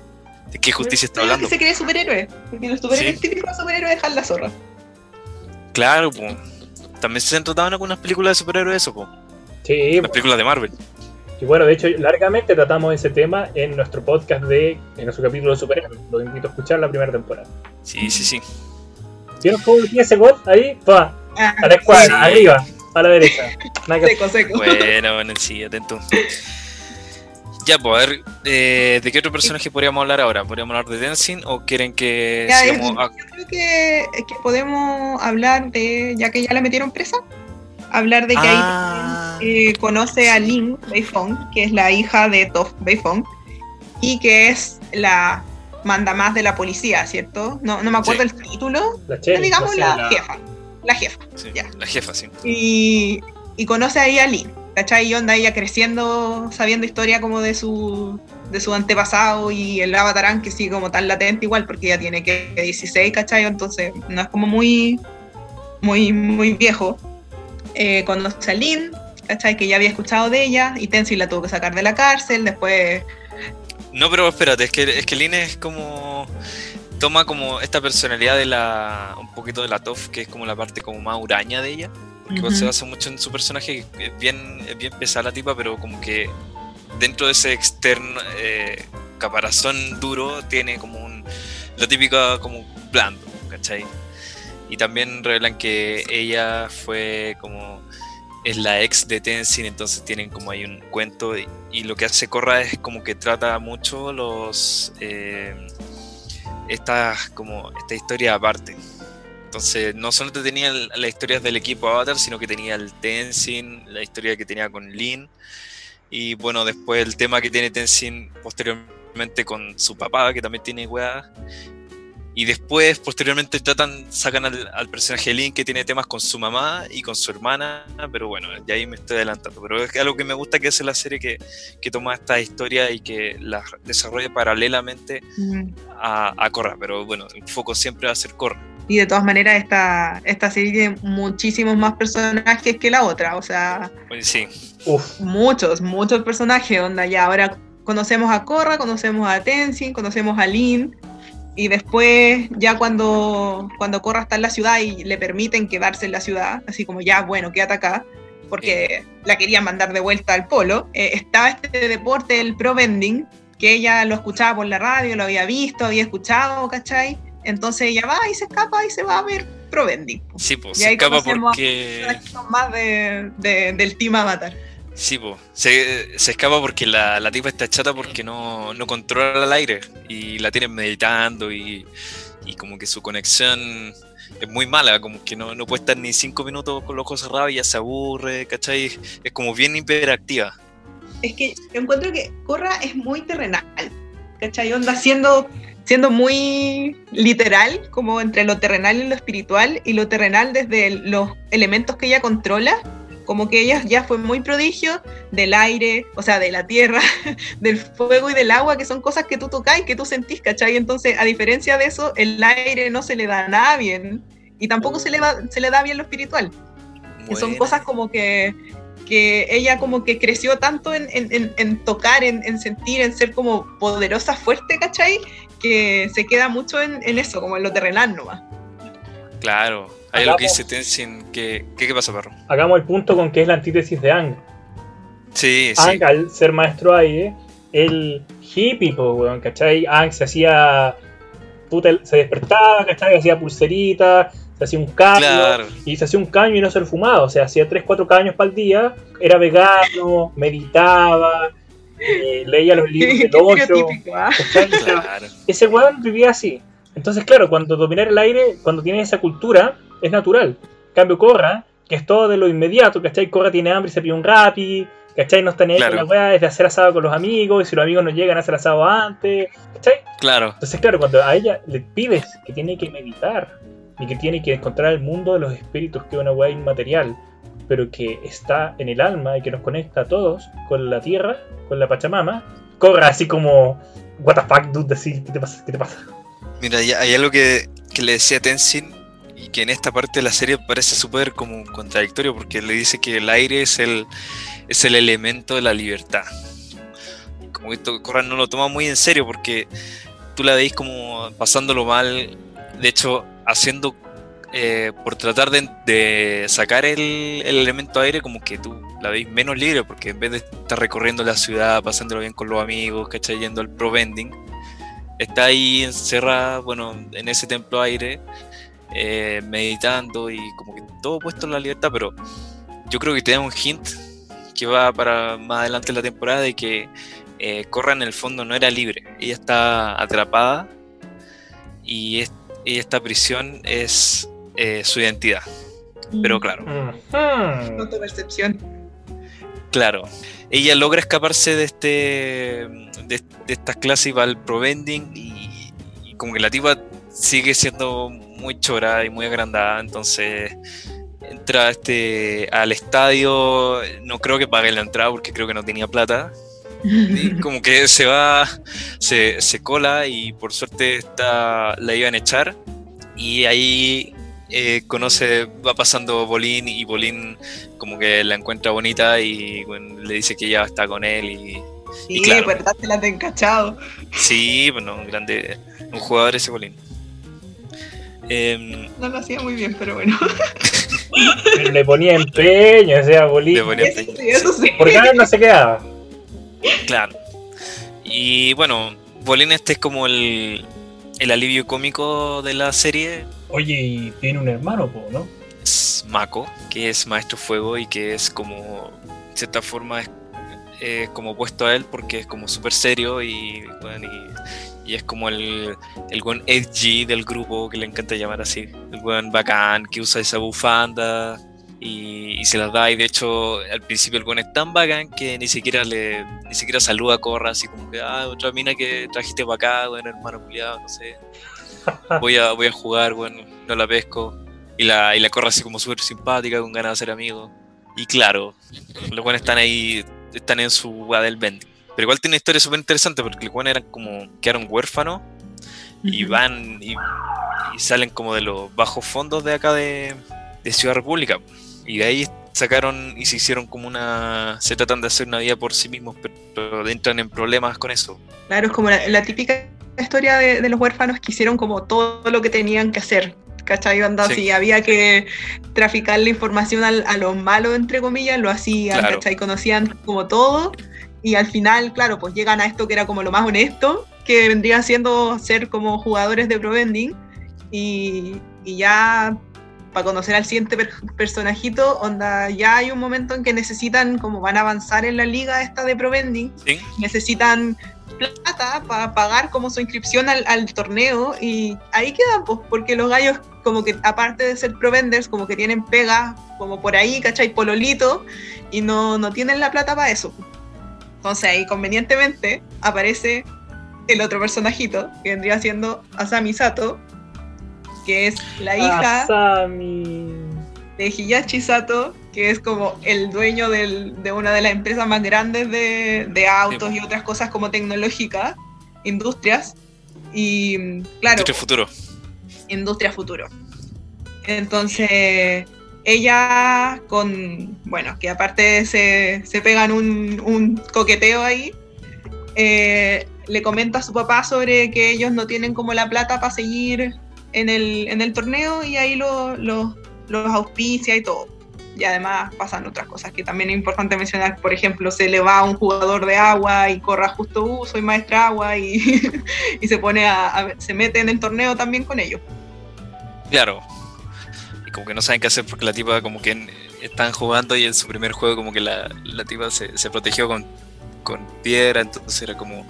¿de qué justicia está hablando? que se cree superhéroe, porque los superhéroes Sí. típicos superhéroes dejan la zorra. Claro, pues. También se han tratado en algunas películas de superhéroes eso, pues. Sí, Las películas de Marvel. Y bueno, de hecho, largamente tratamos ese tema en nuestro podcast de, en nuestro capítulo de superhéroes. Los invito a escuchar la primera temporada. Sí, sí, sí. ¿Vieron cómo metí ese gol? Ahí, pa, Ah, a la escuadra, Sí. arriba, a la derecha. Seco, seco. Bueno, bueno, sí, atento. Ya, pues, a ver, eh, ¿de qué otro personaje podríamos hablar ahora? ¿Podríamos hablar de Dancing o quieren que Ya, sigamos Yo creo que, que podemos hablar de, ya que ya la metieron presa, hablar de que Ah. ahí eh, conoce a Lin Beifong, que es la hija de Toph Beifong, y que es la manda más de la policía, ¿cierto? No, no me acuerdo Sí. el título, La digamos la, jefa, la jefa. sí, Ya. la jefa, sí. Y, y conoce ahí a Lin, ¿cachai? Y onda ella creciendo, sabiendo historia como de su de su antepasado y el avatarán que sigue como tan latente igual porque ella tiene que 16, ¿cachai? Entonces no es como muy muy muy viejo. Eh, conoce a Lin, ¿cachai? Que ya había escuchado de ella y Tenzin la tuvo que sacar de la cárcel, después No, pero espérate, es que, es que Lin es como. toma como esta personalidad de la. un poquito de la Toff, que es como la parte como más huraña de ella. Que Ujú. se basa mucho en su personaje, que es bien, es bien pesada la tipa, pero como que dentro de ese externo eh, caparazón duro tiene como un. lo típico como blando, ¿cachai? Y también revelan que ella fue como. es la ex de Tenzin, entonces tienen como ahí un cuento. Y, lo que hace Korra es como que trata mucho los. eh, estas como esta historia aparte. Entonces, no solo te tenía las historias del equipo Avatar, sino que tenía el Tenzin, la historia que tenía con Lin, y bueno, después el tema que tiene Tenzin posteriormente con su papá, que también tiene weá. Y después, posteriormente, tratan, sacan al, al personaje de Lin que tiene temas con su mamá y con su hermana, pero bueno, ya ahí me estoy adelantando. Pero es algo que me gusta que hace la serie que, que toma esta historia y que la desarrolla paralelamente Mm. a, a Korra, pero bueno, el foco siempre va a ser Korra. Y de todas maneras, esta, esta serie tiene muchísimos más personajes que la otra. O sea, sí, Uf, muchos, muchos personajes. Onda, ya ahora conocemos a Korra, conocemos a Tenzin, conocemos a Lin. Y después, ya cuando, cuando Korra está en la ciudad y le permiten quedarse en la ciudad, así como ya, bueno, quédate acá, porque la querían mandar de vuelta al polo, eh, estaba este deporte, el pro vending, que ella lo escuchaba por la radio, lo había visto, había escuchado, ¿cachai? Entonces ella va y se escapa y se va a ver pro vending. sí, pues Y se ahí escapa porque. más de, de- del Team Avatar. Sí, po. Se, escapa porque la, la tipa está chata porque no, no controla el aire y la tienen meditando y, y como que su conexión es muy mala, como que no, puede estar ni cinco minutos con los ojos cerrados y ya se aburre, ¿cachai? Es como bien hiperactiva. Es que yo encuentro que Korra es muy terrenal, ¿cachai? Onda siendo, siendo muy literal, como entre lo terrenal y lo espiritual, y lo terrenal desde los elementos que ella controla, como que ella ya fue muy prodigio del aire, o sea, de la tierra, del fuego y del agua, que son cosas que tú tocas y que tú sentís, ¿cachai? Entonces, a diferencia de eso, el aire no se le da nada bien, y tampoco se le, va, se le da bien lo espiritual. que son cosas como que, que ella como que creció tanto en, en- en- en tocar, en, en sentir, en ser como poderosa, fuerte, ¿cachai? Que se queda mucho en, en eso, como en lo terrenal nomás. Claro. Hay algo que Hagamos- dice Tenzin que... ¿Qué, qué pasa, perro? hagamos el punto con que es la antítesis de Ang. Sí, sí. Ang, al ser maestro aire, el hippie, po, weón, ¿cachai? Ang se hacía. Puta, se despertaba, ¿cachai? Hacía pulserita, se hacía un cambio. Claro. Y se hacía un caño y no se lo fumaba. O sea, hacía 3-4 caños para el día. Era vegano, meditaba, eh, leía los libros del 8. Estereotípico. ¿cachai? O sea, Claro. ese weón vivía así. Entonces, claro, cuando dominar el aire, cuando tienes esa cultura, es natural. En cambio, Corra, que es todo de lo inmediato, ¿cachai? Corra tiene hambre y se pide un rapi, ¿cachai? No está ni Claro. la weá, es de hacer asado con los amigos, y si los amigos no llegan, hacer asado antes, ¿cachai? Claro. Entonces, claro, cuando a ella le pides que tiene que meditar y que tiene que encontrar el mundo de los espíritus, que es una weá inmaterial, pero que está en el alma y que nos conecta a todos con la tierra, con la Pachamama, Corra así como, what the fuck, dude, así, ¿qué te pasa? ¿Qué te pasa? Mira, hay, hay algo que, que le decía Tenzin que en esta parte de la serie parece súper como contradictorio porque le dice que el aire es el, es el elemento de la libertad. Como que Corran no lo toma muy en serio porque tú la veis como pasándolo mal, de hecho haciendo eh, por tratar de, sacar el, el elemento aire como que tú la veis menos libre porque en vez de estar recorriendo la ciudad, pasándolo bien con los amigos, ¿cachai? Yendo al pro vending, está ahí encerrada, bueno, en ese templo aire, eh, meditando y como que todo puesto en la libertad, pero yo creo que te da un hint que va para más adelante en la temporada de que eh, Korra en el fondo no era libre, ella está atrapada y, es- y esta prisión es eh, su identidad, pero claro. Ujú. Con tu percepción. Claro, ella logra escaparse de este de, de estas clases y va al pro vending y, y como que la tipa sigue siendo muy chora y muy agrandada, entonces entra este al estadio, no creo que pague la entrada porque creo que no tenía plata, y como que se va, se, se cola y por suerte está, la iban a echar y ahí eh, conoce, va pasando Bolín y Bolín como que la encuentra bonita y bueno, le dice que ya está con él y Sí, claro. verdad, te la has encachado. sí, bueno, un grande, un jugador ese Bolín. Em, No lo hacía muy bien, pero bueno. Pero le ponía empeño, o sea, Bolín. Le ponía Eso sí, eso sí. Por ganas no se quedaba. claro. Y bueno, Bolín este es como el, el alivio cómico de la serie. Oye, y tiene un hermano, po, ¿no? Es Mako, que es Maestro Fuego y que es como, de cierta forma, es, es como opuesto a él porque es como súper serio y, bueno, y, y es como el, el buen edgy del grupo que le encanta llamar así. El buen bacán que usa esa bufanda y, y se las da. Y de hecho, al principio el buen es tan bacán que ni siquiera le ni siquiera saluda a Corra, así como que, ah, otra mina que trajiste para acá, bueno, hermano culiado, no sé. Voy a, voy a jugar, bueno, no la pesco. Y la, y la Corra así como súper simpática, con ganas de ser amigos. Y claro, los buenos están ahí, están en su del. Pero igual tiene una historia súper interesante porque los eran como, quedaron huérfanos y van y, y salen como de los bajos fondos de acá de, de Ciudad República. Y de ahí sacaron y se hicieron como una... Se tratan de hacer una vida por sí mismos, pero entran en problemas con eso. Claro, es como la, la típica historia de, de los huérfanos que hicieron como todo lo que tenían que hacer. ¿Cachai? Onda, Sí. si había que traficar la información al- a los malos, entre comillas, lo hacían, Claro. ¿cachai? Conocían como todo. Y al final, claro, pues llegan a esto que era como lo más honesto, que vendría siendo ser como jugadores de Pro Vending. Y, y ya para conocer al siguiente per- personajito, onda, ya hay un momento en que necesitan, como van a avanzar en la liga esta de Pro Vending, ¿Sí? necesitan plata para pagar como su inscripción al, al torneo y ahí quedan, pues, porque los gallos como que aparte de ser pro vendors, como que tienen pega como por ahí, ¿cachai? Pololito y no, no tienen la plata para eso. Entonces ahí convenientemente aparece el otro personajito que vendría siendo Asami Sato, que es la hija Asami. de Hiyashi Sato, que es como el dueño del- de una de las empresas más grandes de, de autos y otras cosas como tecnológicas, industrias. Y claro, Industria futuro. industria futuro. Entonces, ella con, bueno, que aparte se, se pegan un, un coqueteo ahí, eh, le comenta a su papá sobre que ellos no tienen como la plata para seguir en el, en el torneo y ahí lo- lo- los auspicia y todo. Y además pasan otras cosas que también es importante mencionar. Por ejemplo, se le va a un jugador de agua y corra justo, uh, soy maestra agua y, y se pone a- se mete en el torneo también con ellos. Claro. Como que no saben qué hacer porque la tipa como que están jugando y en su primer juego como que la, la tipa se, se protegió con, con piedra, entonces era como,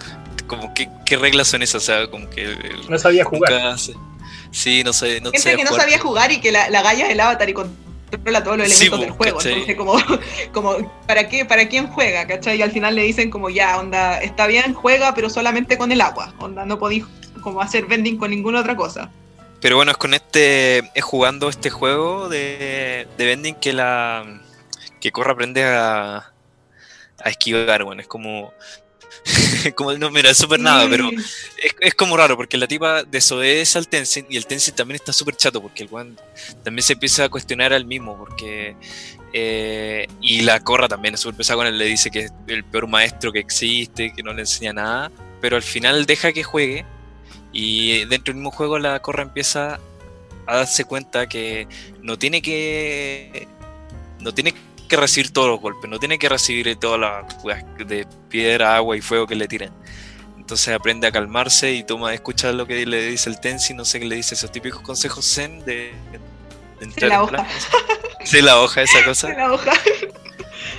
como ¿qué, qué reglas son esas? O sea, como que el- No sabía jugar. se- sí, no sé, no Gente sabía que no jugar. sabía jugar y que la, la galla es el avatar y controla todos los elementos del juego. ¿cachai? Entonces, como, como ¿para qué? ¿Para quién juega? ¿Cachai? Y al final le dicen como, ya, onda, está bien, juega, pero solamente con el agua. Onda, no podéis como hacer vending con ninguna otra cosa. Pero bueno, es con este, es jugando este juego de, de vending que la que Corra aprende a, a esquivar, bueno, es como, como no, mira, es súper nada, pero es, es como raro porque la tipa desobedece al Tenzin y el Tenzin también está súper chato porque el weón también se empieza a cuestionar al mismo porque eh, y la Corra también es súper pesada con él, le dice que es el peor maestro que existe, que no le enseña nada, pero al final deja que juegue y dentro del mismo juego la Corra empieza a darse cuenta que no tiene que no tiene que recibir todos los golpes, no tiene que recibir todas las de piedra, agua y fuego que le tiran. Entonces aprende a calmarse y toma, escucha lo que le dice el Tensi, no sé qué le dice, esos típicos consejos zen de, de entrar la en hoja. Sí, la hoja, esa cosa. La hoja.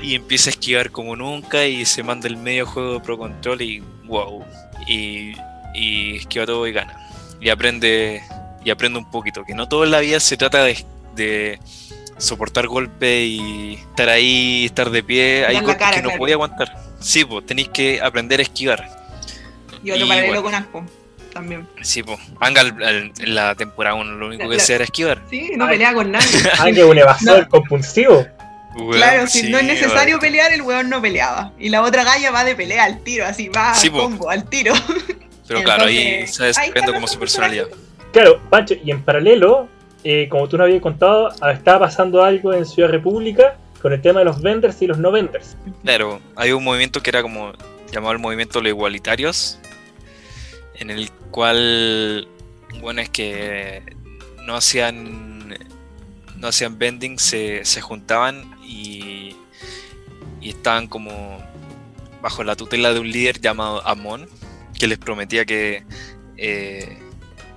Y empieza a esquivar como nunca y se manda el medio juego de Pro Control y wow. Y, y esquiva todo y gana. Y aprende, y aprende un poquito, que no todo en la vida se trata de, de soportar golpes y estar ahí, estar de pie. Hay golpes cara, que no podía aguantar. Sí, pues tenéis que aprender a esquivar. Y otro Y paralelo bueno. con Aspo también. Sí, pues. Anga en la temporada 1 lo único que hacía era esquivar. Sí, no Ay. pelea con nadie. Ah, que un evasor No. compulsivo. Weón, Claro, si sí, no es necesario weón. pelear, el weón no peleaba. Y la otra galla va de pelea al tiro, así va Sí, al po. combo, al tiro. Pero claro, ahí Entonces, está ahí está desarrollando como su personalidad. Claro, Pancho, y en paralelo, eh, como tú nos habías contado, ah, estaba pasando algo en Ciudad República con el tema de los vendors y los no vendors. Claro, había un movimiento que era como llamado el movimiento de los igualitarios, en el cual, bueno, es que no hacían no hacían vending, se, se juntaban y, y estaban como bajo la tutela de un líder llamado Amon, que les prometía que, eh,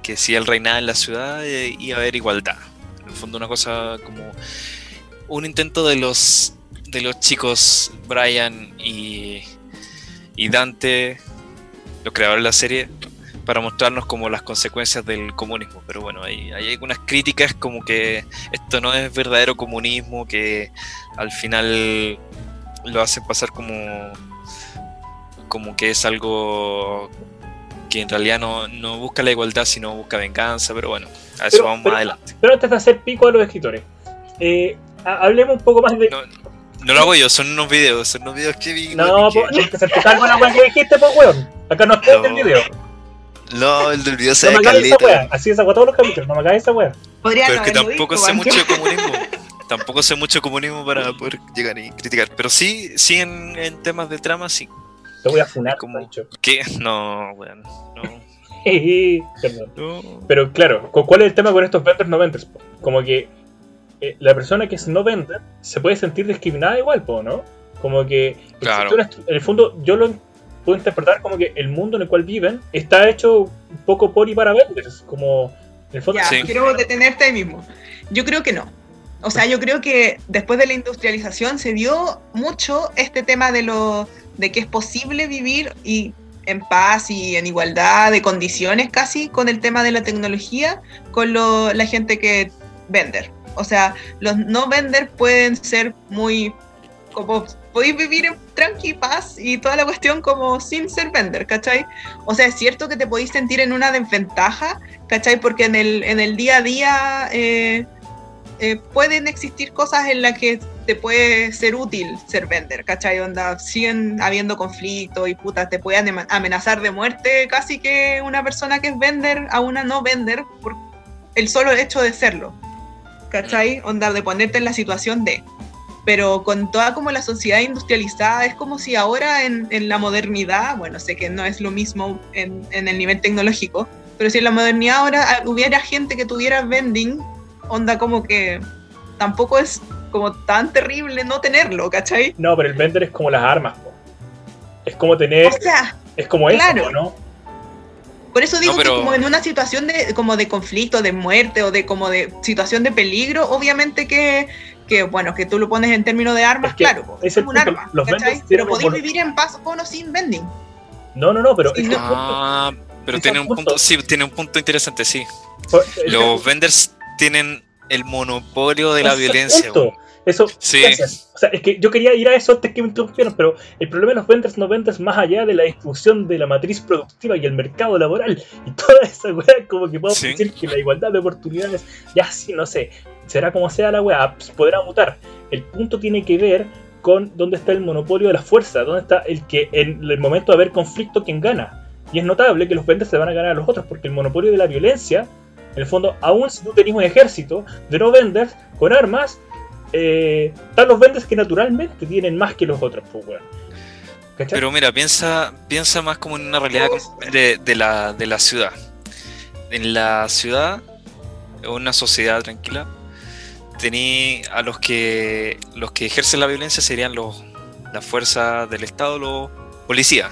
que si él reinaba en la ciudad eh, iba a haber igualdad. En el fondo una cosa como un intento de los de los chicos Brian y, y Dante, los creadores de la serie, para mostrarnos como las consecuencias del comunismo. Pero bueno, hay, hay algunas críticas como que esto no es verdadero comunismo, que al final lo hacen pasar como como que es algo que en realidad no, no busca la igualdad, sino busca venganza, pero bueno, a eso Pero- vamos pero- más adelante. Pero antes de hacer pico a los escritores, eh, ha- hablemos un poco más de. No, no lo hago yo, son unos videos, son unos videos que vi. No, que- que certificar con la que dijiste, pues weón. Acá no está en el No. video. No, el del video se No ve esa. Así es agua todos los capítulos. No me cagáis esa weá. Podría Pero no es que tampoco visto, sé mucho de comunismo. Tampoco sé mucho de comunismo para poder llegar y criticar. Pero sí, sí en, en temas de trama, sí. Te voy a funar, Como- Pancho. ¿Qué? No, weón. No. Perdón. no. Pero claro, ¿cu- ¿cuál es el tema con estos vendors no vendors? po? Como que eh, la persona que es no vender se puede sentir discriminada igual, po, ¿no? Como que Claro. una en el fondo yo lo puedo interpretar como que el mundo en el cual viven está hecho un poco por y para vendors, como en el fondo Ya, Sí. quiero detenerte ahí mismo. Yo creo que no. O sea, yo creo que después de la industrialización se vio mucho este tema de lo de que es posible vivir y en paz y en igualdad de condiciones casi con el tema de la tecnología con lo- la gente que vender. O sea, los no vender pueden ser muy como podéis vivir en tranqui paz y toda la cuestión como sin ser vender, ¿cachai? O sea, es cierto que te podéis sentir en una desventaja, ¿cachai? Porque en el, en el día a día eh, eh, pueden existir cosas en las que te puede ser útil ser vender, ¿cachai? Onda, siguen habiendo conflictos y putas, te pueden amenazar de muerte casi que una persona que es vender a una no vender por el solo hecho de serlo, ¿cachai? Onda, de ponerte en la situación de pero con toda como la sociedad industrializada, es como si ahora en, en la modernidad, bueno, sé que no es lo mismo en, en el nivel tecnológico, pero si en la modernidad ahora ah, hubiera gente que tuviera vending, onda como que tampoco es como tan terrible no tenerlo, ¿cachai? No, pero el vender es como las armas, po. Es como tener, O sea, es como eso, claro. po, ¿no? por eso digo No, pero- que como en una situación de como de conflicto, de muerte o de como de situación de peligro, obviamente que, que bueno, que tú lo pones en términos de armas, Es que claro, es el un punto, arma, los Pero podéis vivir en paz con o sin vending. No, no, no, pero Sí, no. Ah, pero tiene un punto, punto. sí, tiene un punto interesante, sí. Los vendors tienen el monopolio de la violencia. weón. Eso, Sí. gracias. O sea, es que yo quería ir a eso antes que me interrumpieran, pero el problema de los vendors no vendors más allá de la distribución de la matriz productiva y el mercado laboral y toda esa weá, como que podemos Sí. decir que la igualdad de oportunidades, ya sí, no sé, será como sea la weá, pues, podrá mutar. El punto tiene que ver con dónde está el monopolio de la fuerza, dónde está el que en el momento de haber conflicto, quien gana. Y es notable que los vendors se van a ganar a los otros, porque el monopolio de la violencia, en el fondo, aún si tú tenés un ejército de no vendors con armas, eh, están los vendors que naturalmente tienen más que los otros, pues, weón. Pero mira, piensa, piensa más como en una realidad de, de la, de la ciudad. En la ciudad, en una sociedad tranquila, tení a los que los que ejercen la violencia serían los las fuerzas del Estado, los policías.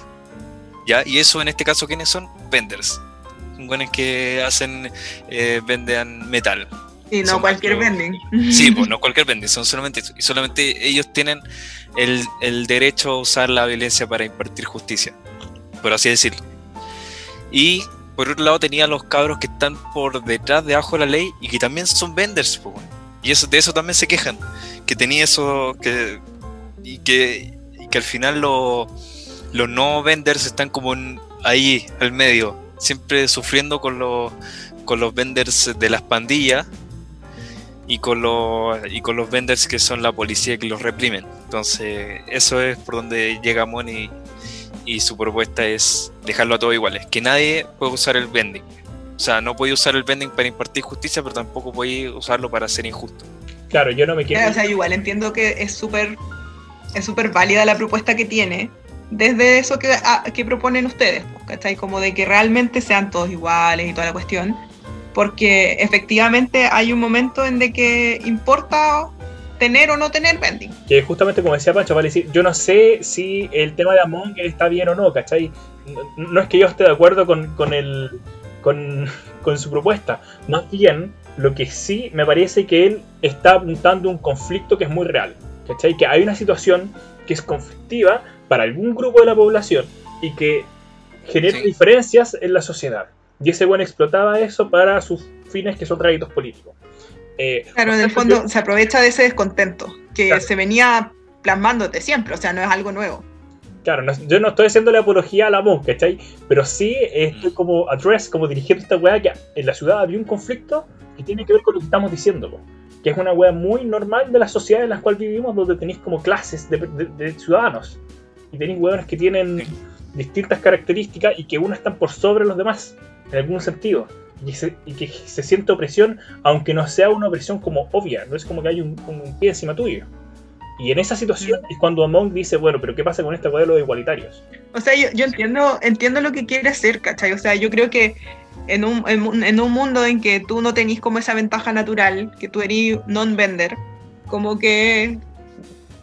¿Ya? Y eso en este caso, ¿quiénes son? Vendors. Buenos que hacen, eh, metal. Y no Son cualquier vending. Sí, pues no cualquier vending, son solamente eso. Y solamente ellos tienen el, el derecho a usar la violencia para impartir justicia, por así decirlo. Y por otro lado tenía los cabros que están por detrás, debajo de la ley, y que también son vendors, pues. Y eso, de eso también se quejan. Que tenía eso, que, y que, y que al final los, los no vendors están como en- ahí, al medio, siempre sufriendo con los, con los vendors de las pandillas y con los y con los vendors que son la policía que los reprimen. Entonces, eso es por donde llega Money y su propuesta es dejarlo a todos iguales, que nadie puede usar el vending. O sea, no puede usar el vending para impartir justicia, pero tampoco puede usarlo para ser injusto. Claro, yo no me quiero. O sea, igual entiendo que es súper es súper válida la propuesta que tiene, desde eso que, proponen ustedes, ¿cachai? Como de que realmente sean todos iguales y toda la cuestión. porque efectivamente hay un momento en de que importa tener o no tener vending. Que justamente como decía Pancho, vale yo no sé si el tema de Among está bien o no, ¿cachai? No, no es que yo esté de acuerdo con, con, el, con su propuesta, más bien lo que sí me parece que él está apuntando un conflicto que es muy real, ¿cachai? Que hay una situación que es conflictiva para algún grupo de la población y que genera Sí. diferencias en la sociedad. Y ese buen explotaba eso para sus fines que son réditos políticos. Eh, Claro, en el fondo se aprovecha de ese descontento que Claro. se venía plasmándote siempre, o sea, no es algo nuevo. Claro, no- yo no estoy haciéndole apología a la MON, ¿cachai? Pero sí estoy como address, como dirigiendo esta weá que en la ciudad había un conflicto que tiene que ver con lo que estamos diciendo, po. que es una weá muy normal de la sociedad en la cual vivimos, donde tenéis como clases de, de- de ciudadanos y tenéis weones que tienen Sí. distintas características y que unos están por sobre los demás, en algún sentido. Y, se- y que se siente opresión, aunque no sea una opresión como obvia, no es como que hay un, un pie encima tuyo. Y en esa situación es cuando Among dice, bueno, pero ¿qué pasa con este modelo de igualitarios? O sea, yo, yo entiendo, entiendo lo que quiere hacer, ¿cachai? O sea, yo creo que en un, en, un- en un mundo en que tú no tenís como esa ventaja natural, que tú eres non-vender, como que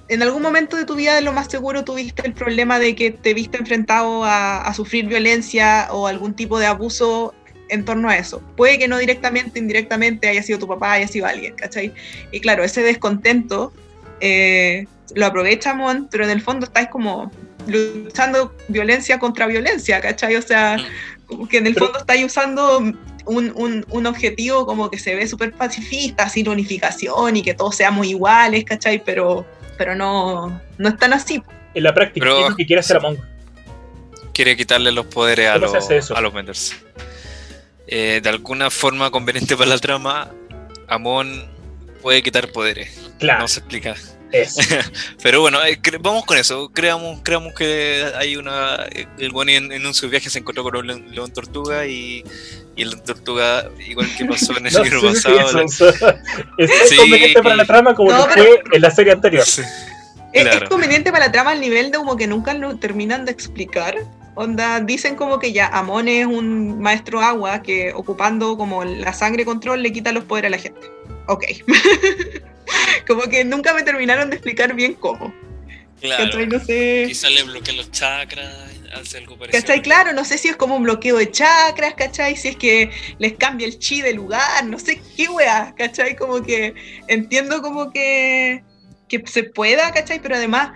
en algún momento de tu vida, de lo más seguro, tuviste el problema de que te viste enfrentado a, a sufrir violencia o algún tipo de abuso en torno a eso. Puede que no directamente, indirectamente haya sido tu papá, haya sido alguien, ¿cachai? Y claro, ese descontento eh, lo aprovecha Mon, pero en el fondo estáis como luchando violencia contra violencia, ¿cachai? O sea, como que en el fondo estáis usando un, un- un objetivo como que se ve súper pacifista, sin unificación y que todos seamos iguales, ¿cachai? Pero, pero no, no es tan así. En la práctica, Pero- ¿qué es lo que quiere hacer Among? quiere quitarle los poderes a ¿Cómo se los, a los vendors. Eh, de alguna forma conveniente para la trama, Amon puede quitar poderes. Claro, No se explica. Eso. Pero bueno, eh, vamos con eso. Creamos, creamos que hay una. El buen en, en un subviaje se encontró con un león, león tortuga y, y el león tortuga, igual que pasó en el No libro si pasado. eso, eso es tan Sí. conveniente para la trama como No, que pero- fue en la serie anterior. Sí. Es, es Claro. conveniente para la trama al nivel de como que nunca lo terminan de explicar. Onda, dicen como que ya Amon es un maestro agua que ocupando como la sangre control le quita los poderes a la gente. Ok. como que nunca me terminaron de explicar bien cómo. Claro. ¿Cachai? No sé. Quizá le bloquea los chakras, hace algo parecido. ¿Cachai? Claro, no sé si es como un bloqueo de chakras, ¿cachai? Si es que les cambia el chi de lugar, no sé qué weá, ¿cachai? Como que entiendo como que, que se pueda, ¿cachai? Pero además,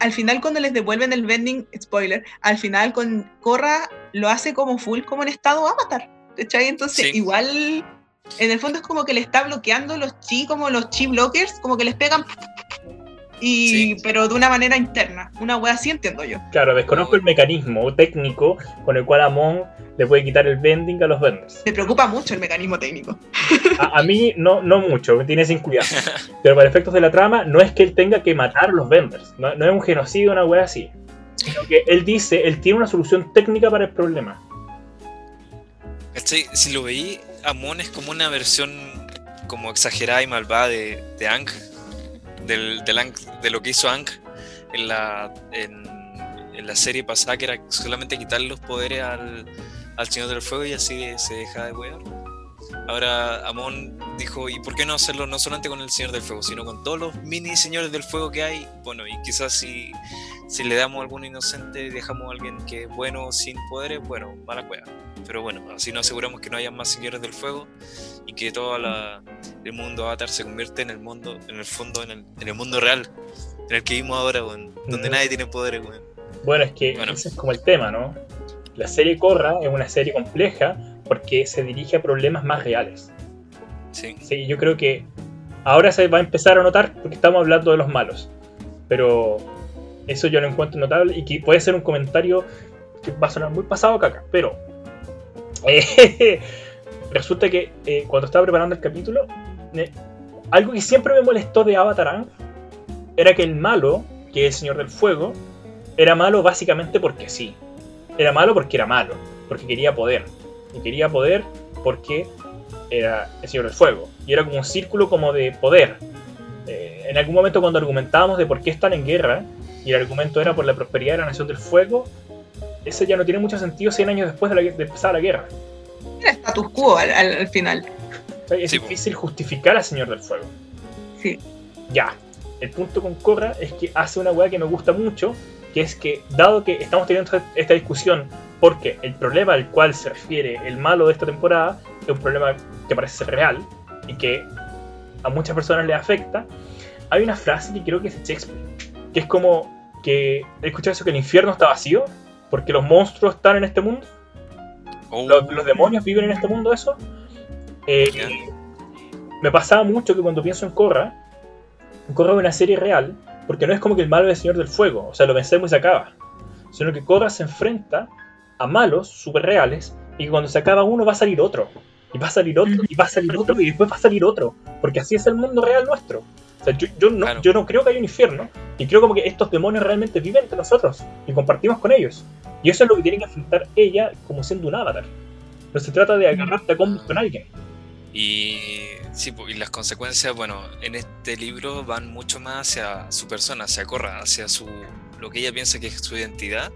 al final cuando les devuelven el vending, spoiler, al final con Korra lo hace como full, como en estado avatar, ¿cachai? Entonces Sí. igual, en el fondo es como que le está bloqueando los chi, como los chi blockers, como que les pegan... Y, Sí. pero de una manera interna, una wea así entiendo yo. Claro, desconozco el mecanismo técnico con el cual Amon le puede quitar el vending a los vendors. Me preocupa mucho el mecanismo técnico. A, a mí no, no mucho, me tiene sin cuidado. Pero para efectos de la trama, no es que él tenga que matar a los vendors. No, no es un genocidio, una wea así. Sino que él dice, él tiene una solución técnica para el problema. Si lo veí, Amon es como una versión como exagerada y malvada de, de Aang, del, Aang- de lo que hizo Aang en la, en, la serie pasada, que era solamente quitarle los poderes al, al Señor del Fuego y así se deja de wear. Ahora Amon dijo, ¿y por qué no hacerlo no solamente con el Señor del Fuego, sino con todos los mini Señores del Fuego que hay? Bueno, y quizás si, si le damos a algún inocente, dejamos a alguien que es bueno sin poderes, bueno, mala cueva. Pero bueno, así nos aseguramos que no haya más señores del fuego y que todo la- el mundo Avatar se convierte en el mundo, en el fondo, en el, en el mundo real, en el que vivimos ahora, weón, donde Ujú. nadie tiene poderes, weón. Bueno, es que Bueno. ese es como el tema, ¿no? La serie Corra es una serie compleja porque se dirige a problemas más reales. Sí, Sí, yo creo que ahora se va a empezar a notar porque estamos hablando de los malos. Pero eso yo lo encuentro notable y que puede ser un comentario que va a sonar muy pasado caca. Pero eh, resulta que eh, cuando estaba preparando el capítulo, eh, algo que siempre me molestó de Avatar era que el malo, que es el Señor del Fuego, era malo básicamente porque sí. Era malo porque era malo, porque quería poder. Y quería poder porque era el Señor del Fuego. Y era como un círculo como de poder. Eh, en algún momento cuando argumentábamos de por qué están en guerra, y el argumento era por la prosperidad de la Nación del Fuego, ese ya no tiene mucho sentido 100 años después de, la, de empezar la guerra. Era status quo al, al- al final. Es Sí, difícil justificar al Señor del Fuego. Sí. Ya. El punto con Korra es que hace una weá que me gusta mucho, que es que, dado que estamos teniendo esta discusión, porque el problema al cual se refiere el malo de esta temporada es un problema que parece ser real y que a muchas personas les afecta, hay una frase que creo que es de Shakespeare, que es como que, ¿he escuchado eso que el infierno está vacío? Porque los monstruos están en este mundo, Oh, los, los demonios viven en este mundo, eso. Eh, me pasaba mucho que cuando pienso en Korra, Korra es una serie real, porque no es como que el malo es el Señor del Fuego, o sea, lo vencemos y se acaba, sino que Korra se enfrenta a malos super reales y que cuando se acaba uno va a salir otro, y va a salir otro, y va a salir otro, y después va a salir otro, porque así es el mundo real nuestro. O sea, yo, yo no, Claro. yo no creo que haya un infierno, y creo como que estos demonios realmente viven entre nosotros, y compartimos con ellos. Y eso es lo que tiene que enfrentar ella como siendo un avatar. No se trata de agarrarte a combos con alguien. Y, sí, y las consecuencias, bueno, en este libro van mucho más hacia su persona, hacia Korra, hacia su, lo que ella piensa que es su identidad.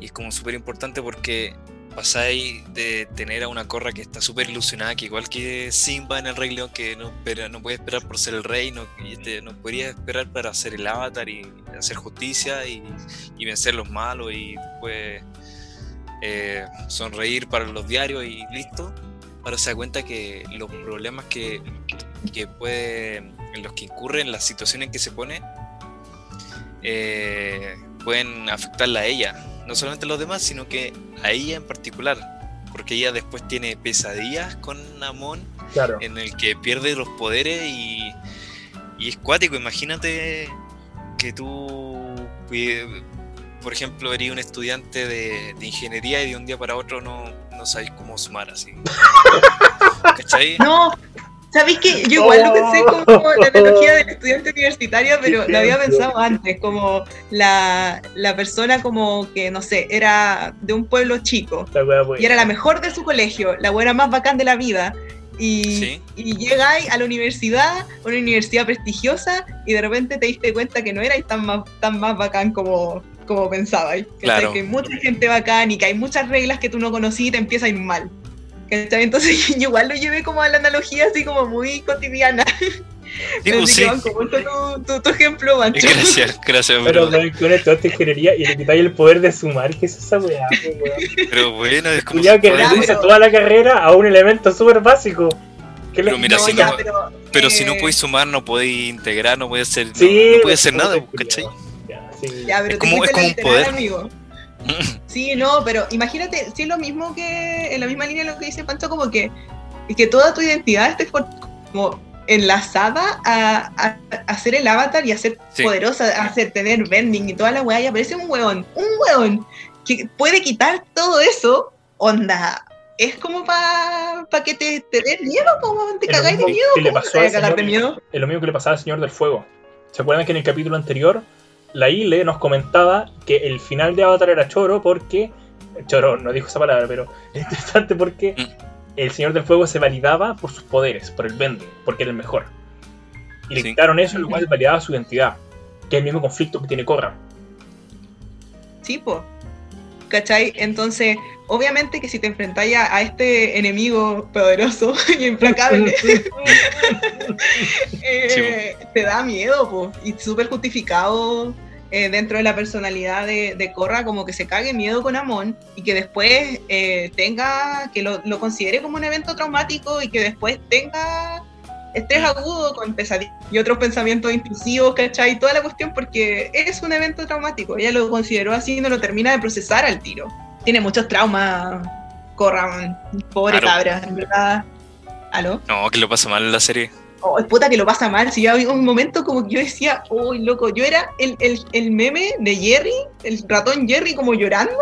Y es como súper importante porque pasáis de tener a una Korra que está súper ilusionada, que igual que Simba en el Rey León, que no, espera, no puede esperar por ser el rey, no, este, no podría esperar para ser el avatar y hacer justicia y, vencer los malos y después eh, sonreír para los diarios y listo. Ahora se da cuenta que los problemas que, que puede, en los que incurre, en la situación en que se pone, eh, pueden afectarla a ella. No solamente a los demás, sino que a ella en particular. Porque ella después tiene pesadillas con Amon Claro. en el que pierde los poderes y, y es cuático. Imagínate que tú, eh, por ejemplo, eres un estudiante de, de ingeniería y de un día para otro no, no sabes cómo sumar así. ¿Cachai? No, ¿sabéis que Yo igual lo pensé como la analogía del estudiante universitario, pero lo había pensado antes, como la, la persona como que, no sé, era de un pueblo chico y era la mejor de su colegio, la buena más bacán de la vida. Y, Sí. y llegáis a la universidad, una universidad prestigiosa, y de repente te diste cuenta que no erais tan más, tan más bacán como, como pensabais. Claro. Que hay mucha gente bacán y que hay muchas reglas que tú no conocí y te empieza a ir mal. ¿Cachai? Entonces yo igual lo llevé como a la analogía así como muy cotidiana. Sí, pues, Así sí. que, Banco, cuenta tu, tu, tu ejemplo, Mancho. Gracias, gracias, Pero pero, que uno estudiante de ingeniería y le quitáis el poder de sumar, ¿qué es esa weá? pues, weón? pero bueno, es como que reduce toda la carrera a un elemento súper básico. ¿Qué le- Pero mira, No, si ya, no- pero, Pero si no eh, podéis sumar, no podéis integrar, no podéis hacer, no- Sí, no, podéis hacer nada. ¿cachai? Ya, sí. Ya, pero Es como- es como un poder. amigo. Sí, no, pero imagínate, sí es lo mismo que en la misma línea lo que dice Pancho, como que, que toda tu identidad esté como enlazada a, a, a ser el avatar y a ser Sí. poderosa, a hacer tener bending y toda la weá, y aparece un weón, un weón que puede quitar todo eso, onda. Es como para pa que te, te dé miedo, como te cagáis de miedo. que le ¿cómo pasó te vas al a cagar de miedo? Es lo mismo que le pasaba al Señor del Fuego. ¿Se acuerdan que en el capítulo anterior la Ile nos comentaba que el final de Avatar era choro porque. Choro, no dijo esa palabra, pero es interesante porque Mm. el Señor del Fuego se validaba por sus poderes, por el bending, porque era el mejor. Y le Sí. quitaron eso, lo cual validaba su identidad, que es el mismo conflicto que tiene Korra. Sí, po. ¿Cachai? Entonces, obviamente que si te enfrentáis a, a este enemigo poderoso y implacable, eh, te da miedo, po. Y súper justificado eh, dentro de la personalidad de, de Korra, como que se cague miedo con Amon y que después eh, tenga, que lo, lo considere como un evento traumático y que después tenga estrés agudo con pesadillas y otros pensamientos intrusivos, ¿cachai? Toda la cuestión porque es un evento traumático. Ella lo consideró así y no lo termina de procesar al tiro. Tiene muchos traumas, Corran, pobre Claro. cabra, en verdad. ¿Aló? No, que lo pasa mal en la serie. Oh, puta que lo pasa mal. Si yo había un momento como que yo decía, uy, loco, yo era el, el, el meme de Jerry, el ratón Jerry como llorando,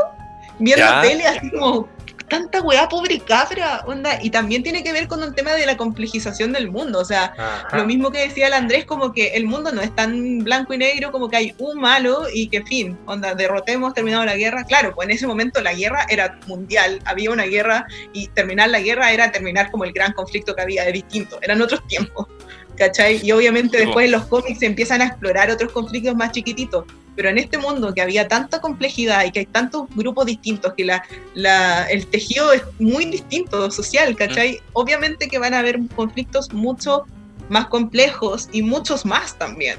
viendo Ya. tele así como, tanta weá, pobre cabra, onda. Y también tiene que ver con el tema de la complejización del mundo, o sea, Ajá. lo mismo que decía el Andrés, como que el mundo no es tan blanco y negro, como que hay un malo y que fin, onda, derrotemos, terminado la guerra. Claro, pues en ese momento la guerra era mundial, había una guerra y terminar la guerra era terminar como el gran conflicto que había de distinto, eran otros tiempos. ¿Cachai? Y obviamente después en los cómics se empiezan a explorar otros conflictos más chiquititos. Pero en este mundo que había tanta complejidad y que hay tantos grupos distintos, que la, la, el tejido es muy distinto social, ¿cachai? Obviamente que van a haber conflictos mucho más complejos y muchos más también.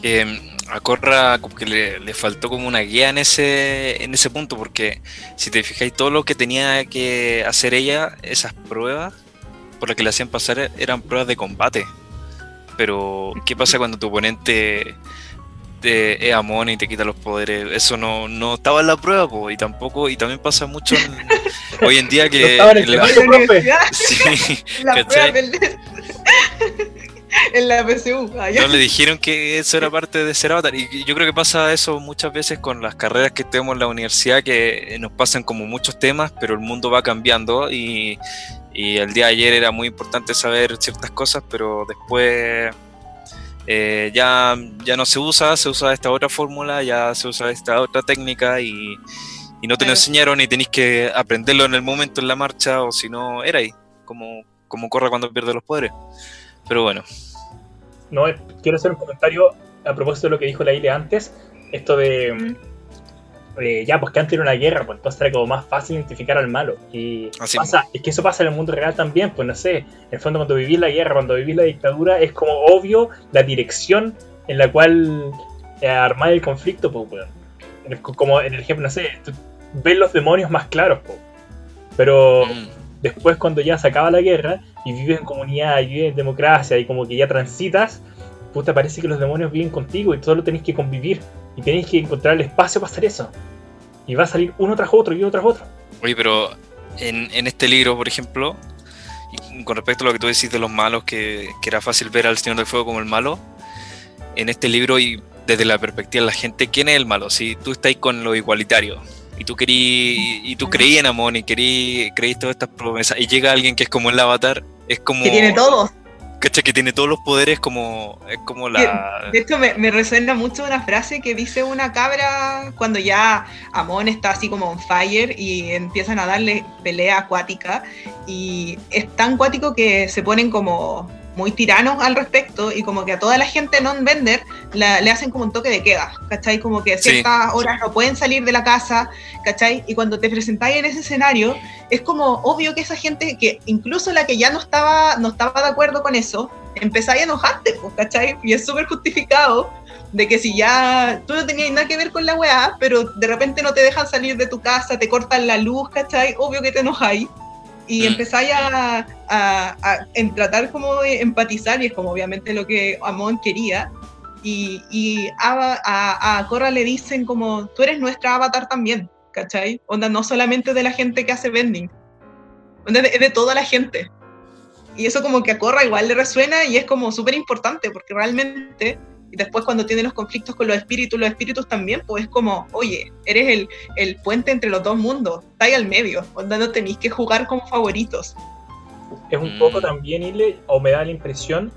Que mm, a Corra como que le, le, faltó como una guía en ese, en ese punto, porque si te fijáis, todo lo que tenía que hacer ella, esas pruebas por las que le hacían pasar eran pruebas de combate. Pero, ¿qué pasa cuando tu oponente te es Amon y te quita los poderes? Eso no, no estaba en la prueba, po, y tampoco, y también pasa mucho en, hoy en día que. No en la, sí, la prueba del en la PSU. No le dijeron que eso era parte de ser avatar. Y yo creo que pasa eso muchas veces con las carreras que tenemos en la universidad, que nos pasan como muchos temas, pero el mundo va cambiando y, y el día de ayer era muy importante saber ciertas cosas, pero después eh, ya, ya no se usa, se usa esta otra fórmula, ya se usa esta otra técnica y, y no te lo enseñaron y tenéis que aprenderlo en el momento, en la marcha, o si no, era ahí, como, como corre cuando pierde los poderes. Pero bueno. No, quiero hacer un comentario a propósito de lo que dijo la Ile antes. Esto de. Mm. Eh, ya, pues que antes era una guerra, pues entonces era como más fácil identificar al malo. Y Así pasa, es que eso pasa en el mundo real también, pues no sé. En el fondo, cuando vivís la guerra, cuando vivís la dictadura, es como obvio la dirección en la cual eh, armar el conflicto, pues, bueno. Como en el ejemplo, no sé, ves los demonios más claros, pues. Pero. Mm después cuando ya se acaba la guerra y vives en comunidad y vives en democracia y como que ya transitas, te parece que los demonios viven contigo y solo tenéis que convivir y tenéis que encontrar el espacio para hacer eso. Y va a salir uno tras otro y uno tras otro. Oye, pero en, en este libro, por ejemplo, con respecto a lo que tú decís de los malos, que, que, era fácil ver al Señor del Fuego como el malo, en este libro y desde la perspectiva de la gente, ¿quién es el malo? Si tú estás con lo igualitario, y tú querí, y tú creí en Amon y querí, creí todas estas promesas y llega alguien que es como el avatar, es como... Que tiene todo. ¿Cachai? Que tiene todos los poderes como... Como la... De hecho me, me, resuena mucho una frase que dice una cabra cuando ya Amon está así como on fire y empiezan a darle pelea acuática y es tan cuático que se ponen como muy tiranos al respecto y como que a toda la gente non-vender le hacen como un toque de queda, ¿cachai? Como que a ciertas sí. horas no pueden salir de la casa, ¿cachai? Y cuando te presentáis en ese escenario, es como obvio que esa gente, que incluso la que ya no estaba, no estaba de acuerdo con eso, empezáis a enojarte, pues, ¿cachai? Y es súper justificado de que si ya tú no tenías nada que ver con la weá, pero de repente no te dejan salir de tu casa, te cortan la luz, ¿cachai? Obvio que te enojáis y mm. empezáis a, a, a, en tratar como de empatizar, y es como obviamente lo que Amon quería, y, y a, a, Corra le dicen como, tú eres nuestra avatar también, ¿cachai? Onda, no solamente de la gente que hace vending, onda, es de, de toda la gente. Y eso como que a Corra igual le resuena y es como súper importante, porque realmente y después cuando tiene los conflictos con los espíritus, los espíritus también, pues es como, oye, eres el, el puente entre los dos mundos, está ahí al medio, onda no tenéis que jugar como favoritos. Es un poco también, Ile, o me da la impresión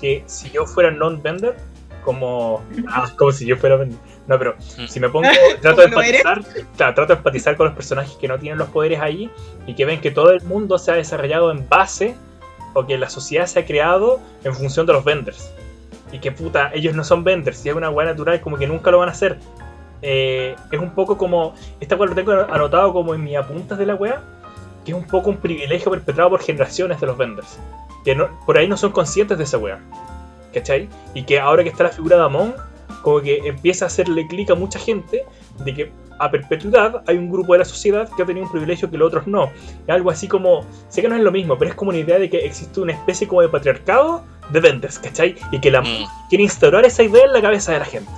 que si yo fuera non-vender, como, ah, como si yo fuera no, pero si me pongo, trato de empatizar, claro, trato de empatizar con los personajes que no tienen los poderes ahí y que ven que todo el mundo se ha desarrollado en base o que la sociedad se ha creado en función de los vendors y que puta, ellos no son vendors, si es una weá natural, como que nunca lo van a hacer. Eh, es un poco como, esta weá lo tengo anotado como en mis apuntas de la weá, que es un poco un privilegio perpetrado por generaciones de los vendors, que por ahí no son conscientes de esa weá, ¿cachai? Y que ahora que está la figura de Amon, como que empieza a hacerle clic a mucha gente de que a perpetuidad hay un grupo de la sociedad que ha tenido un privilegio que los otros no. Algo así como, sé que no es lo mismo, pero es como una idea de que existe una especie como de patriarcado de vendors, ¿cachai? Y que la mm. quiere instaurar esa idea en la cabeza de la gente.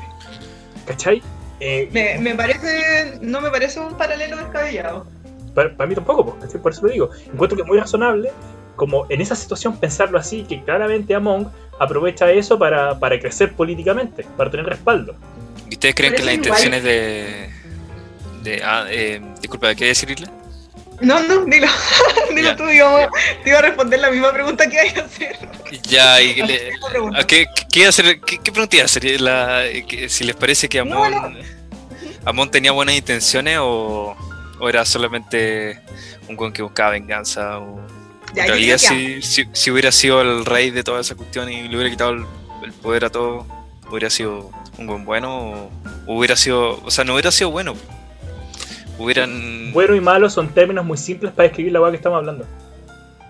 ¿Cachai? Eh, me, me, parece. No me parece un paralelo descabellado. Para, para mí tampoco, pues, por eso lo digo. Encuentro que es muy razonable, como en esa situación, pensarlo así, que claramente Among aprovecha eso para, para crecer políticamente, para tener respaldo. ¿Y ustedes creen que las intenciones de. de ah, eh, disculpa, ¿qué decirle? No, no, dilo, dilo tú, digamos, te iba a responder la misma pregunta que hay que hacer. Ya, y le, ¿a qué, qué, hacer, qué, qué pregunta iba a hacer? La, que, si les parece que Amon, no, no. Amon tenía buenas intenciones o, o, era solamente un con que buscaba venganza. O... Ya, en realidad, si, si- si hubiera sido el rey de toda esa cuestión y le hubiera quitado el, el poder a todos, hubiera sido un buen bueno o hubiera sido. O sea, no hubiera sido bueno. Hubieran. Bueno y malo son términos muy simples para describir la weá que estamos hablando.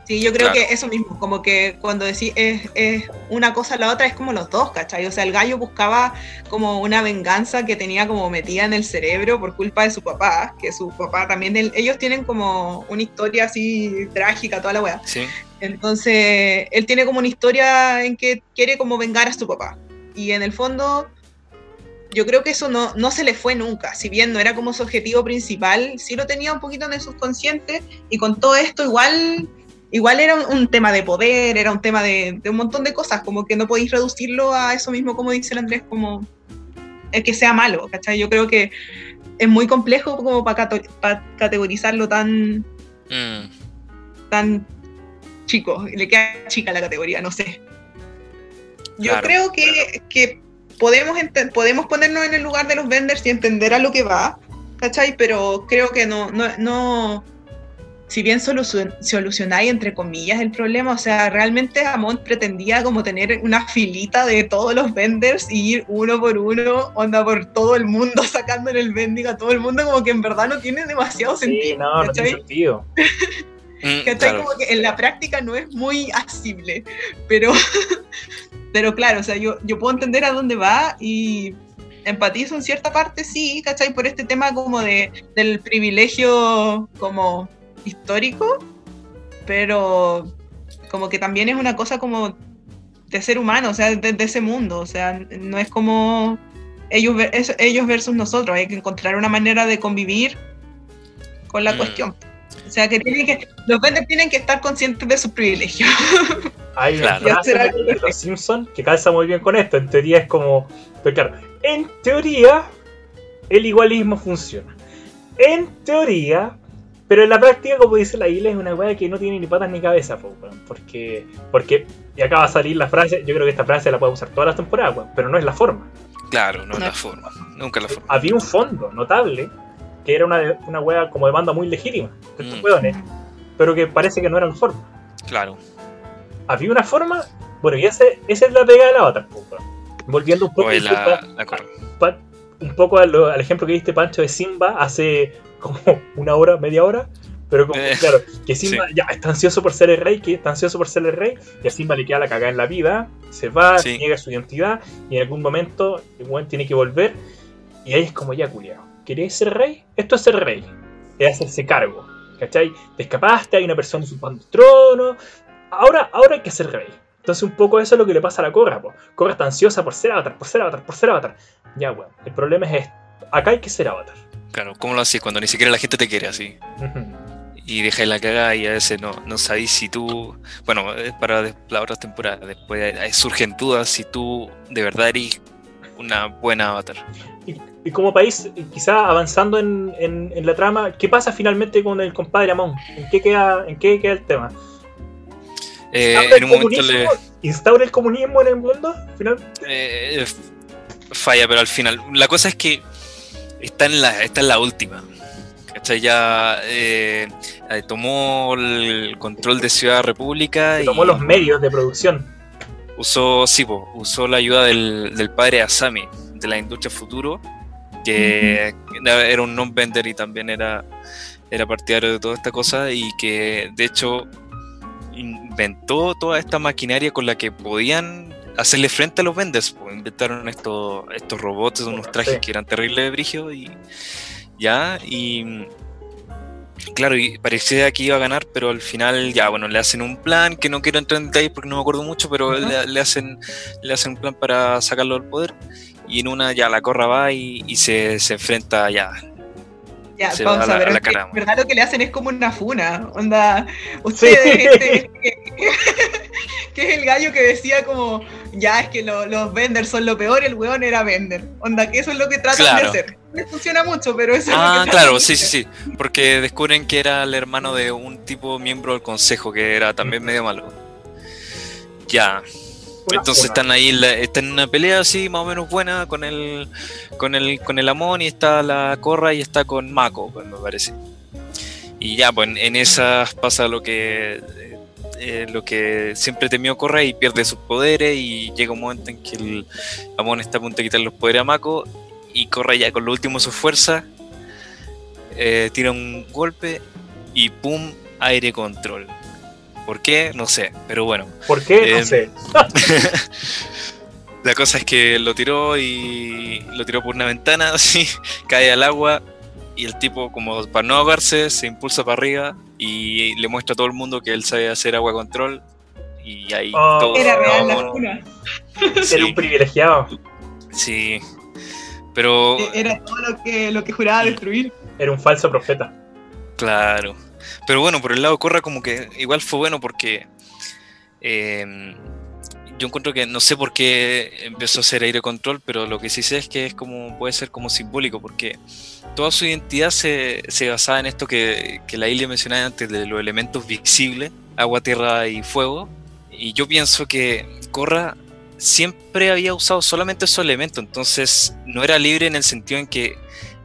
Sí, yo creo Claro. que eso mismo, como que cuando decís es, es una cosa la otra, es como los dos, ¿cachai? O sea, el gallo buscaba como una venganza que tenía como metida en el cerebro por culpa de su papá, que su papá también, él- ellos tienen como una historia así trágica, toda la wea. Sí, Entonces, él tiene como una historia en que quiere como vengar a su papá. Y en el fondo, yo creo que eso no, no se le fue nunca. Si bien no era como su objetivo principal, sí lo tenía un poquito en el subconsciente. Y con todo esto, igual, igual era un, un tema de poder, era un tema de, de un montón de cosas. Como que no podéis reducirlo a eso mismo, como dice el Andrés, como el que sea malo. ¿cachai? Yo creo que es muy complejo como para categorizarlo tan Mm, tan chico, le queda chica la categoría, no sé. Yo Claro. creo que, que podemos, podemos ponernos en el lugar de los vendors y entender a lo que va, ¿cachai? Pero creo que no, no, no si bien solucion- solucionáis entre comillas el problema, o sea, realmente Amont pretendía como tener una filita de todos los vendors y ir uno por uno, onda por todo el mundo, sacándole el vending a todo el mundo, como que en verdad no tiene demasiado Sí, sentido. no, no tiene ¿cachai? sentido. mm, ¿Cachai? claro. Como que en la práctica no es muy asible, pero, pero claro, o sea, yo, yo puedo entender a dónde va y empatizo en cierta parte, sí, ¿cachai? Por este tema como de, del privilegio como histórico, pero como que también es una cosa como de ser humano, o sea, de, de ese mundo, o sea, no es como ellos, ellos versus nosotros, hay que encontrar una manera de convivir con la Mm. cuestión. O sea, que, tienen que los vendors tienen que estar conscientes de sus privilegios. Hay una Claro. frase de los Simpsons que calza muy bien con esto. En teoría es como. Pero claro, en teoría el igualismo funciona. En teoría. Pero en la práctica, como dice la isla, es una weá que no tiene ni patas ni cabeza, po, weón, porque, porque, y acaba de salir la frase, yo creo que esta frase la puede usar todas las temporadas, weón, pero no es la forma. Claro, no es No. la forma. Nunca es la forma. Había un fondo notable, que era una, de- una weá como demanda muy legítima, de estos Mm. weones, pero que parece que no era la forma. Claro. había una forma. Bueno, y ese, esa es la pega del avatar, po, weón. Volviendo un poco, la, la pa- un poco al ejemplo que diste, Pancho, de Simba hace como una hora, media hora. Pero como, Eh, claro, que Simba ya está ansioso por ser el rey, que está ansioso por ser el rey, y a Simba le queda la cagada en la vida, se va, Sí. niega su identidad, y en algún momento el weón tiene que volver, y ahí es como ya, culiao. ¿Queréis ser rey? Esto es ser rey. Es hacerse cargo. ¿Cachai? Te escapaste, hay una persona usurpando el trono. Ahora, ahora hay que ser rey. Entonces un poco eso es lo que le pasa a la Corra. Po. Corra está ansiosa por ser avatar, por ser avatar, por ser avatar. Ya, weón. El problema es esto. Acá hay que ser avatar. Claro, ¿cómo lo haces cuando ni siquiera la gente te quiere así? Y dejáis la cagada y a veces no, no sabéis si tú. Bueno, es para las otras temporadas. Después hay- surgen dudas si tú de verdad eres una buena avatar. y, y como país, quizá avanzando en, en- en la trama, ¿qué pasa finalmente con el compadre Amon? ¿En qué queda, en qué queda el tema? Eh, ¿Instaura en un el le. comunismo? ¿Instaura el comunismo en el mundo? Final? eh, falla, pero al final. La cosa es que está en la, está en la última. ¿Cachai? Ya eh, eh, tomó el control de Ciudad República y Tomó los medios de producción. usó, sí, po, usó la ayuda del, del padre Asami de la industria futuro, que era- un non-vender y también era, era partidario de toda esta cosa y que de hecho inventó toda esta maquinaria con la que podían hacerle frente a los vendors. po. Inventaron estos, estos robots, unos trajes que eran terribles de brigio y ya, y claro, y parecía que iba a ganar, pero al final ya, bueno, le hacen un plan que no quiero entrar en detalles porque no me acuerdo mucho, pero le, le hacen, le hacen un plan para sacarlo del poder. Y en una ya la corra va y, y se, se enfrenta ya. Ya, Se vamos a ver, a la verdad lo que le hacen es como una funa, onda, ustedes, este, que, que es el gallo que decía como, ya es que lo- los vendors son lo peor, el weón era vender, onda, que eso es lo que tratan Claro. de hacer. Les funciona mucho, pero eso Ah, claro, sí, sí, sí. Porque descubren que era el hermano de un tipo miembro del consejo que era también medio malo. Ya. Entonces están ahí, la- están en una pelea así más o menos buena con el con el con el Amon y está la Corra y está con Mako, pues, me parece. Y ya, pues en- en esas pasa lo que eh, lo que siempre temió Corra y pierde sus poderes y llega un momento en que el Amon está a punto de quitar los poderes a Mako y Corra ya con lo último de su fuerza eh, tira un golpe y pum, aire control. ¿Por qué? No sé, pero bueno. ¿Por qué? No Eh, sé. La cosa es que lo tiró y lo tiró por una ventana, así, cae al agua y el tipo, como para no ahogarse, se impulsa para arriba y le muestra a todo el mundo que él sabe hacer agua control y ahí Oh, todos Era real la cuna. sí, Era un privilegiado. sí. Pero, Era todo lo que, lo que juraba destruir. Era un falso profeta. claro. Pero bueno, por el lado de Corra como que igual fue bueno porque eh, yo encuentro que no sé por qué empezó a hacer aire control, pero lo que sí sé es que es como puede ser como simbólico porque toda su identidad se, se basaba en esto que, que la isla mencionaba antes de los elementos visibles, agua, tierra y fuego. Y yo pienso que Corra siempre había usado solamente esos elementos, entonces no era libre en el sentido en que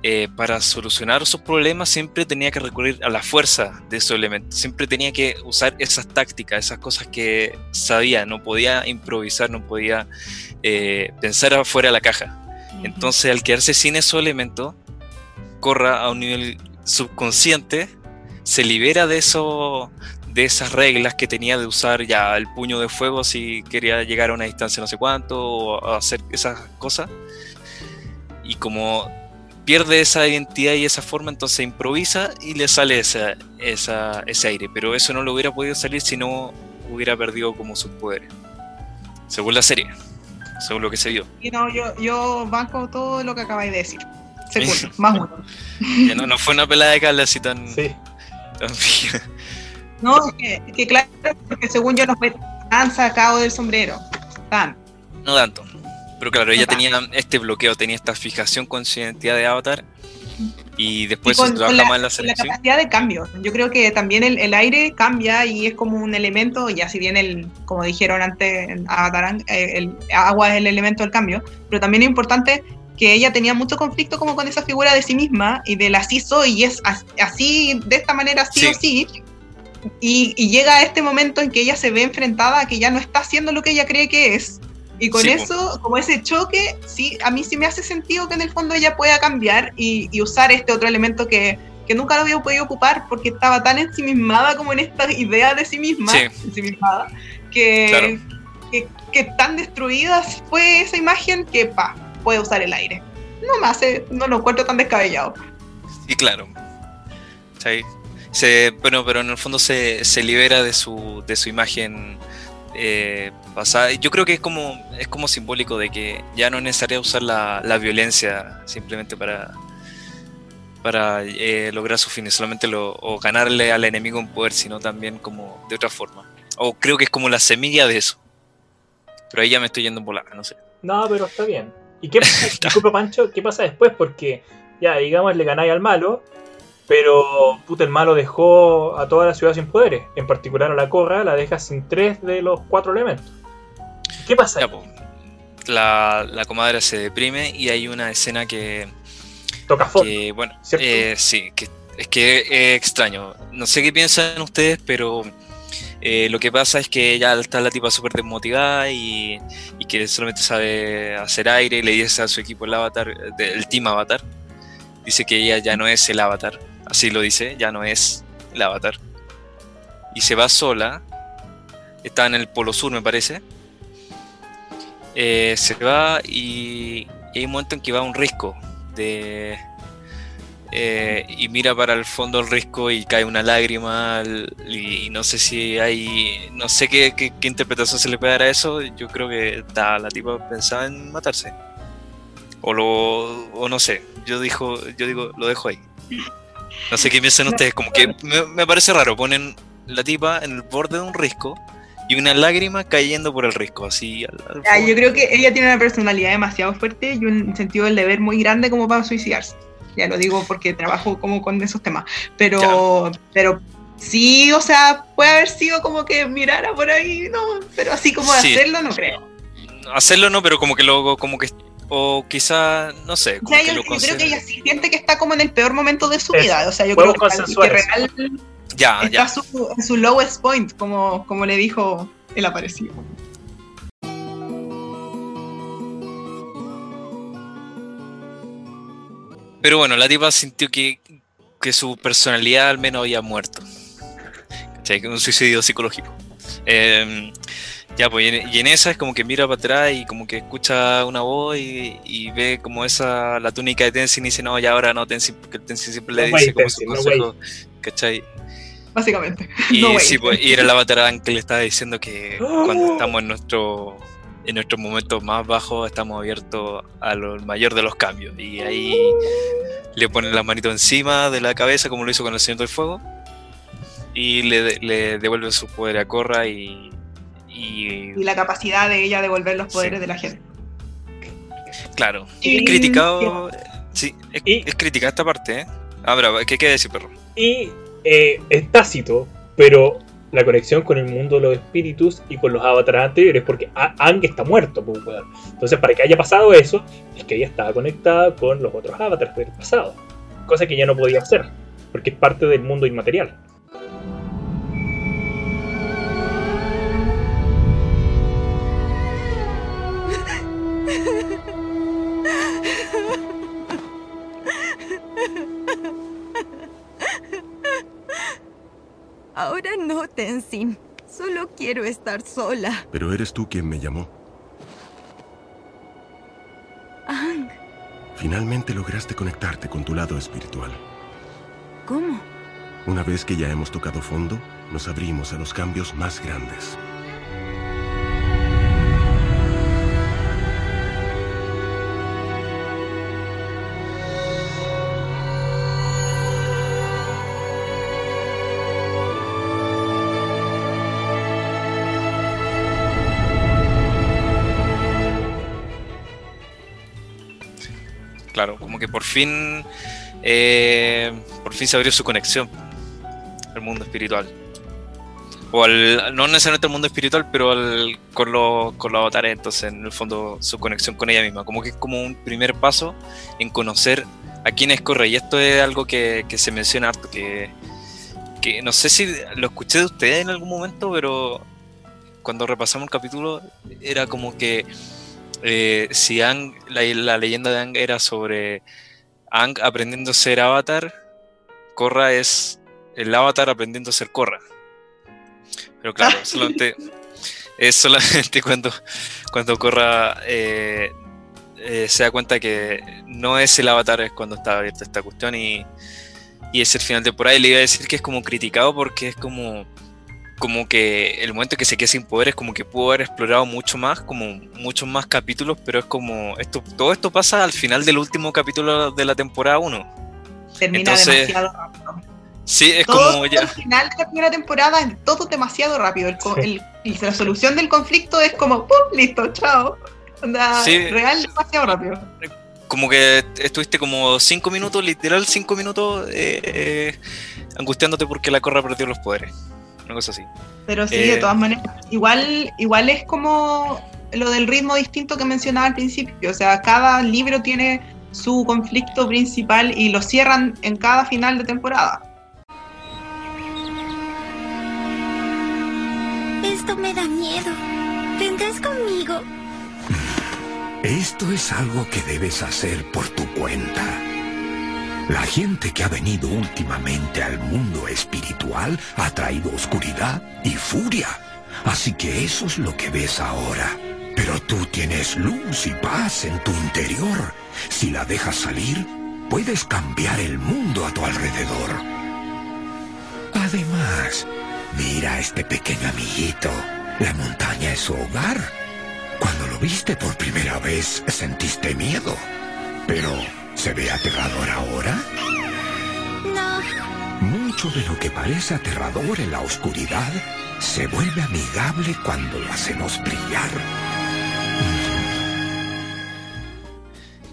eh, para solucionar sus problemas siempre tenía que recurrir a la fuerza de esos elementos, siempre tenía que usar esas tácticas, esas cosas que sabía, no podía improvisar, no podía eh, pensar afuera de la caja. Entonces al quedarse sin esos elementos, corra a un nivel subconsciente, se libera de eso, de esas reglas que tenía de usar ya el puño de fuego si quería llegar a una distancia no sé cuánto o hacer esas cosas. Y como pierde esa identidad y esa forma, entonces improvisa y le sale esa, esa- ese aire. Pero eso no lo hubiera podido salir si no hubiera perdido como sus poderes. Según la serie, según lo que se vio. Y no, yo, yo banco todo lo que acabáis de decir. Segundo, más uno. No, no fue una pelada de cala así tan, Sí. tan fija. No, es que, es que claro, porque según yo fue tan sacado del sombrero. Tan. No tanto. Pero claro, ella No tenía este bloqueo, tenía esta fijación con su identidad de avatar. Y después Y con, se trabaja la, más en la con la selección. capacidad de cambio. Yo creo que también el, el aire cambia y es como un elemento, ya si bien el, como dijeron antes en Avatar, eh, el agua es el elemento del cambio, pero también es importante que ella tenía mucho conflicto como con esa figura de sí misma y del así soy y es as- así, de esta manera sí, Sí. o sí. Y, y llega a este momento en que ella se ve enfrentada a que ya no está haciendo lo que ella cree que es. Y con Sí, eso, como ese choque, sí, a mí sí me hace sentido que en el fondo ella pueda cambiar y, y usar este otro elemento que, que nunca lo había podido ocupar porque estaba tan ensimismada como en esta idea de sí misma, Sí. ensimismada, que, Claro. que, que tan destruida fue esa imagen que, pa, puede usar el aire. No me hace, no lo encuentro tan descabellado. Y claro. ¿cachai? Se, bueno, pero en el fondo se, se libera de su, de su imagen eh, pasada. Yo creo que es como, es como simbólico de que ya no es necesario usar la, la violencia simplemente para, para eh, lograr su fin, solamente lo, o ganarle al enemigo en poder, sino también como de otra forma. O creo que es como la semilla de eso. Pero ahí ya me estoy yendo en volada, no sé. No, pero está bien. ¿Y qué pasa? Disculpa, Pancho, ¿qué pasa después? Porque, ya, digamos, le ganáis al malo, pero puta, el malo dejó a toda la ciudad sin poderes. En particular a la Corra la deja sin tres de los cuatro elementos. ¿Qué pasa? Ya. La, la comadre se deprime y hay una escena que, Toca fondo. que, bueno, eh, sí, que es que es extraño. No sé qué piensan ustedes, pero eh, lo que pasa es que ya está la tipa súper desmotivada y, y que solamente sabe hacer aire y le dice a su equipo el avatar, el team avatar, dice que ella ya no es el avatar, así lo dice, ya no es el avatar. Y se va sola, está en el polo sur me parece, Eh, se va y, hay un momento en que va a un risco de eh, y mira para el fondo del risco y cae una lágrima y no sé si hay no sé qué, qué- interpretación se le puede dar a eso. Yo creo que ta, la tipa pensaba en matarse. O lo o no sé. Yo dijo yo digo lo dejo ahí no sé qué piensan ustedes como que me, me parece raro ponen la tipa en el borde de un risco y una lágrima cayendo por el risco así al- al fondo. yo creo que ella tiene una personalidad demasiado fuerte y un sentido del deber muy grande como para suicidarse. Ya lo digo porque trabajo como con esos temas. Pero, pero sí, o sea, puede haber sido como que mirara por ahí, no, pero así como Sí. hacerlo no creo. hacerlo no pero como que luego como que o quizá no sé O como sea, que yo, lo yo creo que ella sí siente que está como en el peor momento de su vida. O sea, yo creo que, que real Ya, está ya. Su, en su lowest point, como, como le dijo el aparecido. Pero bueno, la tipa sintió que, que su personalidad al menos había muerto. Un suicidio psicológico. Eh, ya, pues y en, y en esa es como que mira para atrás y como que escucha una voz y, y ve como esa, la túnica de Tenzin y dice, no, ya ahora no Tenzin, porque el Tenzin siempre le No dice way, como su Tenzin, no consejo, ¿cachai? Básicamente. Y No sí, pues, y era el avatar que le estaba diciendo que ¡Oh! cuando estamos en nuestro en nuestros momentos más bajos estamos abiertos a lo mayor de los cambios. Y ahí le ponen las manitos encima de la cabeza, como lo hizo con el Señor del Fuego. Y le, le devuelven su poder a Korra y. y Y la capacidad de ella de devolver los poderes Sí. de la gente. claro, Y- es criticado. Sí, es, Y- es criticada esta parte, ¿eh? Ah, bravo, ¿qué quiere decir, perro? Y eh, es tácito, pero la conexión con el mundo de los espíritus y con los avatares anteriores, porque Ang está muerto, pues. Entonces, para que haya pasado eso, es que ella estaba conectada con los otros avatares del pasado. Cosa que ya no podía hacer, porque es parte del mundo inmaterial. Ahora no, Tenzin. Solo quiero estar sola. Pero eres tú quien me llamó. Ang, Finalmente lograste conectarte con tu lado espiritual. ¿cómo? Una vez que ya hemos tocado fondo, nos abrimos a los cambios más grandes. Por fin. eh, por fin se abrió su conexión al mundo espiritual. O al. No necesariamente al mundo espiritual, pero al, con, los, con los avatares, entonces en el fondo su conexión con ella misma. Como que es como un primer paso en conocer a quién es Corre. Y esto es algo que, que se menciona que, que no sé si lo escuché de ustedes en algún momento, pero cuando repasamos el capítulo era como que eh, si Ang, la, la leyenda de Ang era sobre Ang aprendiendo a ser avatar, Korra es el avatar aprendiendo a ser Korra. Pero claro, solamente, es solamente cuando, cuando Korra eh, eh, se da cuenta que no es el avatar, es cuando está abierta esta cuestión y, y es el final de temporada. Y le iba a decir que es como criticado porque es como como que el momento que se queda sin poder es como que pudo haber explorado mucho más, como muchos más capítulos, pero es como esto, todo esto pasa al final del último capítulo de la temporada 1. Termina Entonces, demasiado rápido. Sí, es Todo como ya. final de la primera temporada es todo demasiado rápido. El Sí. la solución del conflicto es como, ¡pum! Listo, chao. Onda, Sí. real demasiado rápido. Como que estuviste como 5 minutos, literal 5 minutos, eh, eh, angustiándote porque la corra perdió los poderes. Una cosa así. Pero sí, Eh. de todas maneras, igual, igual es como lo del ritmo distinto que mencionaba al principio. O sea, cada libro tiene su conflicto principal y lo cierran en cada final de temporada. Esto me da miedo. ¿Vendrás conmigo? Esto es algo que debes hacer por tu cuenta. La gente que ha venido últimamente al mundo espiritual ha traído oscuridad y furia. Así que eso es lo que ves ahora. Pero tú tienes luz y paz en tu interior. Si la dejas salir, puedes cambiar el mundo a tu alrededor. Además, mira a este pequeño amiguito. La montaña es su hogar. Cuando lo viste por primera vez, sentiste miedo. Pero, ¿se ve aterrador ahora? No. Mucho de lo que parece aterrador en la oscuridad se vuelve amigable cuando lo hacemos brillar.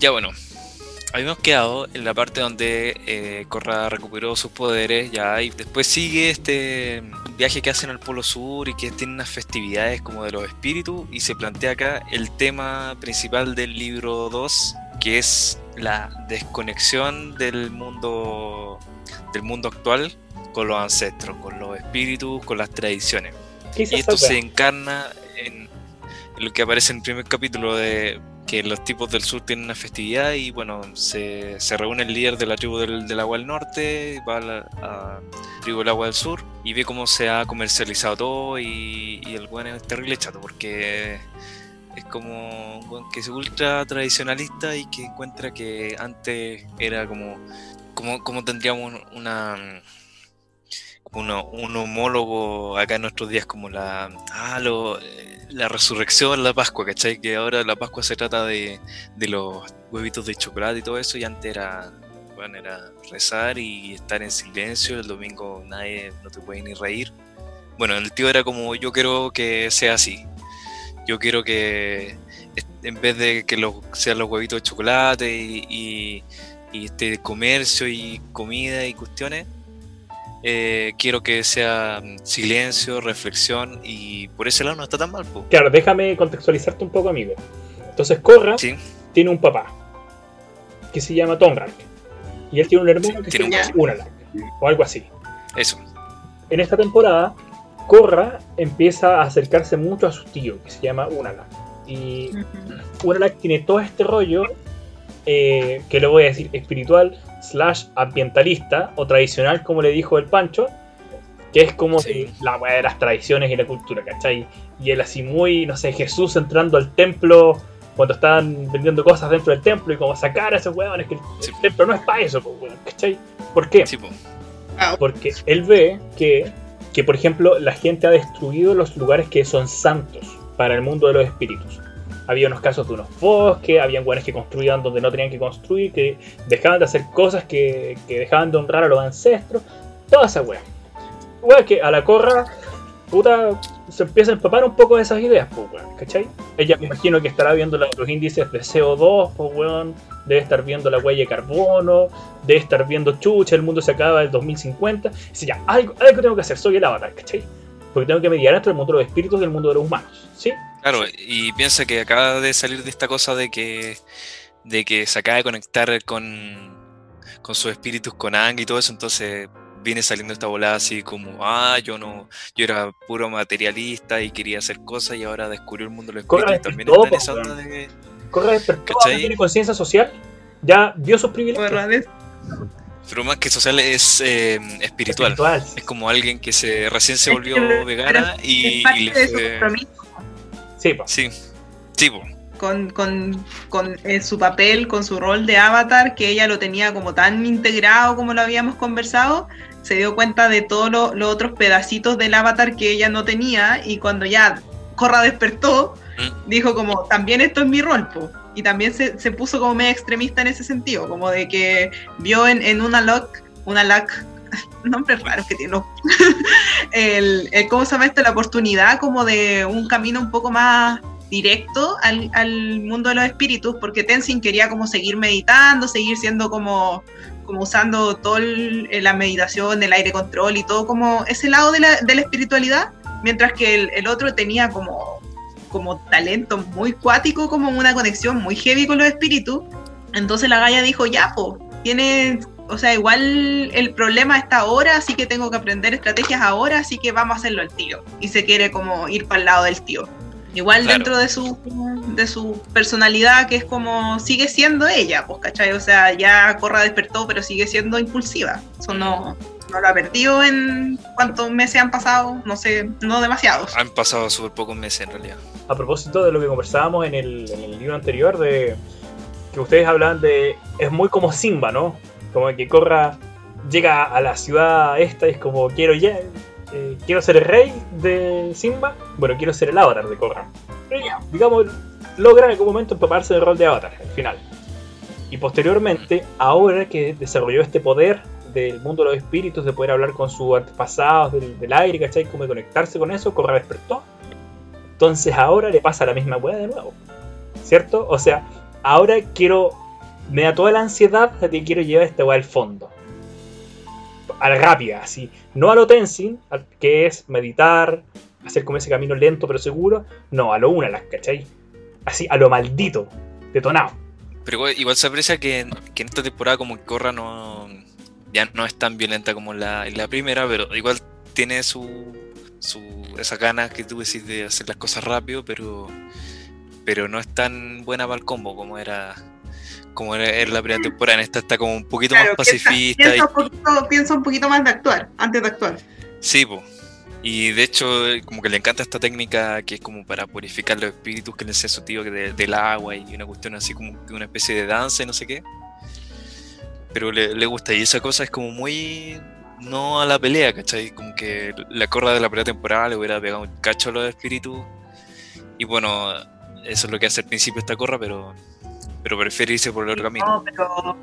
Ya bueno, habíamos quedado en la parte donde eh, Korra recuperó sus poderes ya y después sigue este viaje que hacen al Polo Sur y que tiene unas festividades como de los espíritus y se plantea acá el tema principal del libro 2 que es la desconexión del mundo del mundo actual con los ancestros, con los espíritus, con las tradiciones. ¿Qué hizo Y esto se encarna en lo que aparece en el primer capítulo de que los tipos del sur tienen una festividad y bueno, se, se reúne el líder de la tribu del, del agua del norte, va a la a la tribu del agua del sur y ve cómo se ha comercializado todo y, y el weón es terrible chato porque es como que es ultra tradicionalista y que encuentra que antes era como, como, tendríamos una uno, un homólogo acá en nuestros días como la ah, lo- la resurrección, la Pascua, ¿cachai? Que ahora la Pascua se trata de, de los huevitos de chocolate y todo eso, y antes era, bueno, era rezar y estar en silencio, el domingo nadie no te puede ni reír. Bueno, el tío era como yo quiero que sea así. Yo quiero que en vez de que los, sean los huevitos de chocolate y, y, y este comercio y comida y cuestiones, eh, quiero que sea silencio, reflexión y por ese lado no está tan mal. po. Claro, déjame contextualizarte un poco, amigo. Entonces, Korra Sí, tiene un papá que se llama Tongrak. Y él tiene un hermano Sí, que se llama un- Unalak. O algo así. eso. En esta temporada, Korra empieza a acercarse mucho a su tío, que se llama Unalak. Y Unalak tiene todo este rollo, eh, que le voy a decir, espiritual, slash ambientalista, o tradicional, como le dijo el Pancho, que es como Sí. la weá de las tradiciones y la cultura, ¿cachai? Y él así muy, no sé, Jesús entrando al templo cuando estaban vendiendo cosas dentro del templo y como sacar a esos weones, que el, Sí. el templo no es para eso, pues, weón, ¿cachai? ¿Por qué? Sí, po. Porque él ve que, que, por ejemplo, la gente ha destruido los lugares que son santos para el mundo de los espíritus. Había unos casos de unos bosques, habían buenos que construían donde no tenían que construir, que dejaban de hacer cosas que, que dejaban de honrar a los ancestros. Toda esa wea. Wea que a la corra, puta, se empieza a empapar un poco de esas ideas, pues, weón, ¿cachai? Ella me imagino que estará viendo los índices de CO2, pues, weón, debe estar viendo la huella de carbono, debe estar viendo chucha, el mundo se acaba en 2050. Dice, ya, algo, algo tengo que hacer, soy el avatar, ¿cachai? Porque tengo que mediar entre el mundo de los espíritus y el mundo de los humanos, ¿sí? Claro, y piensa que acaba de salir de esta cosa de que, de que se acaba de conectar con, con sus espíritus, con Ang y todo eso, entonces viene saliendo esta volada así como, ah, yo no, yo era puro materialista y quería hacer cosas y ahora descubrió el mundo de los Corra también despertó, está en esa onda de... Corre despertó, ¿Cachai? ahora tiene conciencia social, ya vio sus privilegios. Corra Pero más que social es eh, espiritual. Espiritual. Es como alguien que se recién se Es volvió que- vegana y, y le fue- Sí, po. Sí, sí, po. con, con, con eh, su papel, con su rol de avatar, que ella lo tenía como tan integrado como lo habíamos conversado, se dio cuenta de todos lo- los otros pedacitos del avatar que ella no tenía y cuando ya Corra despertó, Mm. dijo como, también esto es mi rol, po. Y también se, se puso como medio extremista en ese sentido, como de que vio en, en una lock, una lock, nombres raros que tiene, el, el, ¿cómo se llama esto? La oportunidad como de un camino un poco más directo al, al mundo de los espíritus, porque Tenzin quería como seguir meditando, seguir siendo como, como usando todo el- la meditación, el aire control y todo como ese lado de la, de la espiritualidad, mientras que el, el otro tenía como, como talento muy cuático, como una conexión muy heavy con los espíritus. Entonces la Gaia dijo, ya, po, tiene, o sea, igual el problema está ahora, así que tengo que aprender estrategias ahora, así que vamos a hacerlo al tiro. Y se quiere como ir para el lado del tío. Igual Claro. dentro de su, de su personalidad, que es como, sigue siendo ella, pues, ¿cachai? O sea, ya Corra despertó, pero sigue siendo impulsiva. Eso no, no lo ha perdido en cuántos meses han pasado, no sé, no demasiados. Han pasado súper pocos meses en realidad. A propósito de lo que conversábamos en el, en el libro anterior, de que ustedes hablan de. Es muy como Simba, ¿no? Como que Corra llega a la ciudad esta y es como, quiero ya. Eh, quiero ser el rey de Simba. Bueno, quiero ser el avatar de Corra. Y ya, digamos, logra en algún momento empaparse del rol de avatar, al final. Y posteriormente, ahora que desarrolló este poder del mundo de los espíritus, de poder hablar con sus antepasados del, del aire, ¿cachai? Como de conectarse con eso, Corra despertó. Entonces ahora le pasa la misma weá de nuevo. ¿Cierto? O sea, ahora quiero. Me da toda la ansiedad de que quiero llevar esta weá al fondo. A la rápida, así. No a lo Tenzin, al- que es meditar, hacer como ese camino lento pero seguro. No, a lo Unalas, ¿cachai? Así, a lo maldito, detonado. Pero igual, se aprecia que, que en esta temporada como que Corra no... ya no es tan violenta como la, la primera, pero igual tiene su, su esa ganas que tú decís de hacer las cosas rápido, pero pero no es tan buena para el combo como era como era en la primera temporada. En esta está como un poquito más pacifista. Piensa, un poquito, piensa, un poquito, más de actuar, antes de actuar. Sí, pues. Y de hecho, como que le encanta esta técnica que es como para purificar los espíritus, que es su tío de, del agua y una cuestión así como una especie de danza y no sé qué. Pero le, le gusta y esa cosa es como muy no a la pelea, ¿cachai? Como que la corra de la primera temporada le hubiera pegado un cacho a los espíritus. Y bueno, eso es lo que hace al principio esta corra, pero, pero prefiere irse por el otro camino. No, pero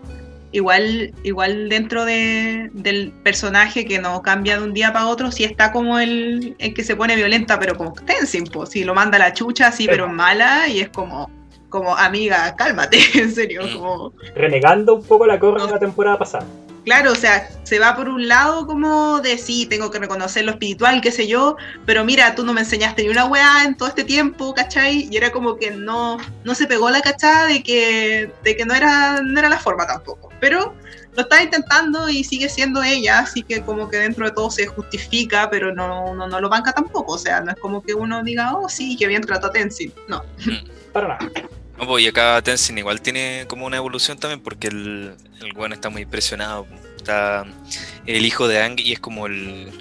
igual, igual dentro de, del personaje que no cambia de un día para otro, sí está como el, el que se pone violenta, pero como Tenzin, pues, si lo manda a la chucha así, pero mala, y es como, como amiga, cálmate, en serio, como... Renegando un poco la corra de la temporada pasada. Claro, o sea, se va por un lado como de sí, tengo que reconocer lo espiritual, qué sé yo, pero mira, tú no me enseñaste ni una weá en todo este tiempo, ¿cachai? Y era como que no, no se pegó la cachada de que, de que no, era, no era la forma tampoco. Pero lo está intentando y sigue siendo ella, así que como que dentro de todo se justifica, pero no, no, no lo banca tampoco. O sea, no es como que uno diga, oh sí, que bien trató a Tenzin. No. Para nada. Pues, y acá Tenzin igual tiene como una evolución también porque el, el bueno está muy impresionado. Está el hijo de Ang y es como el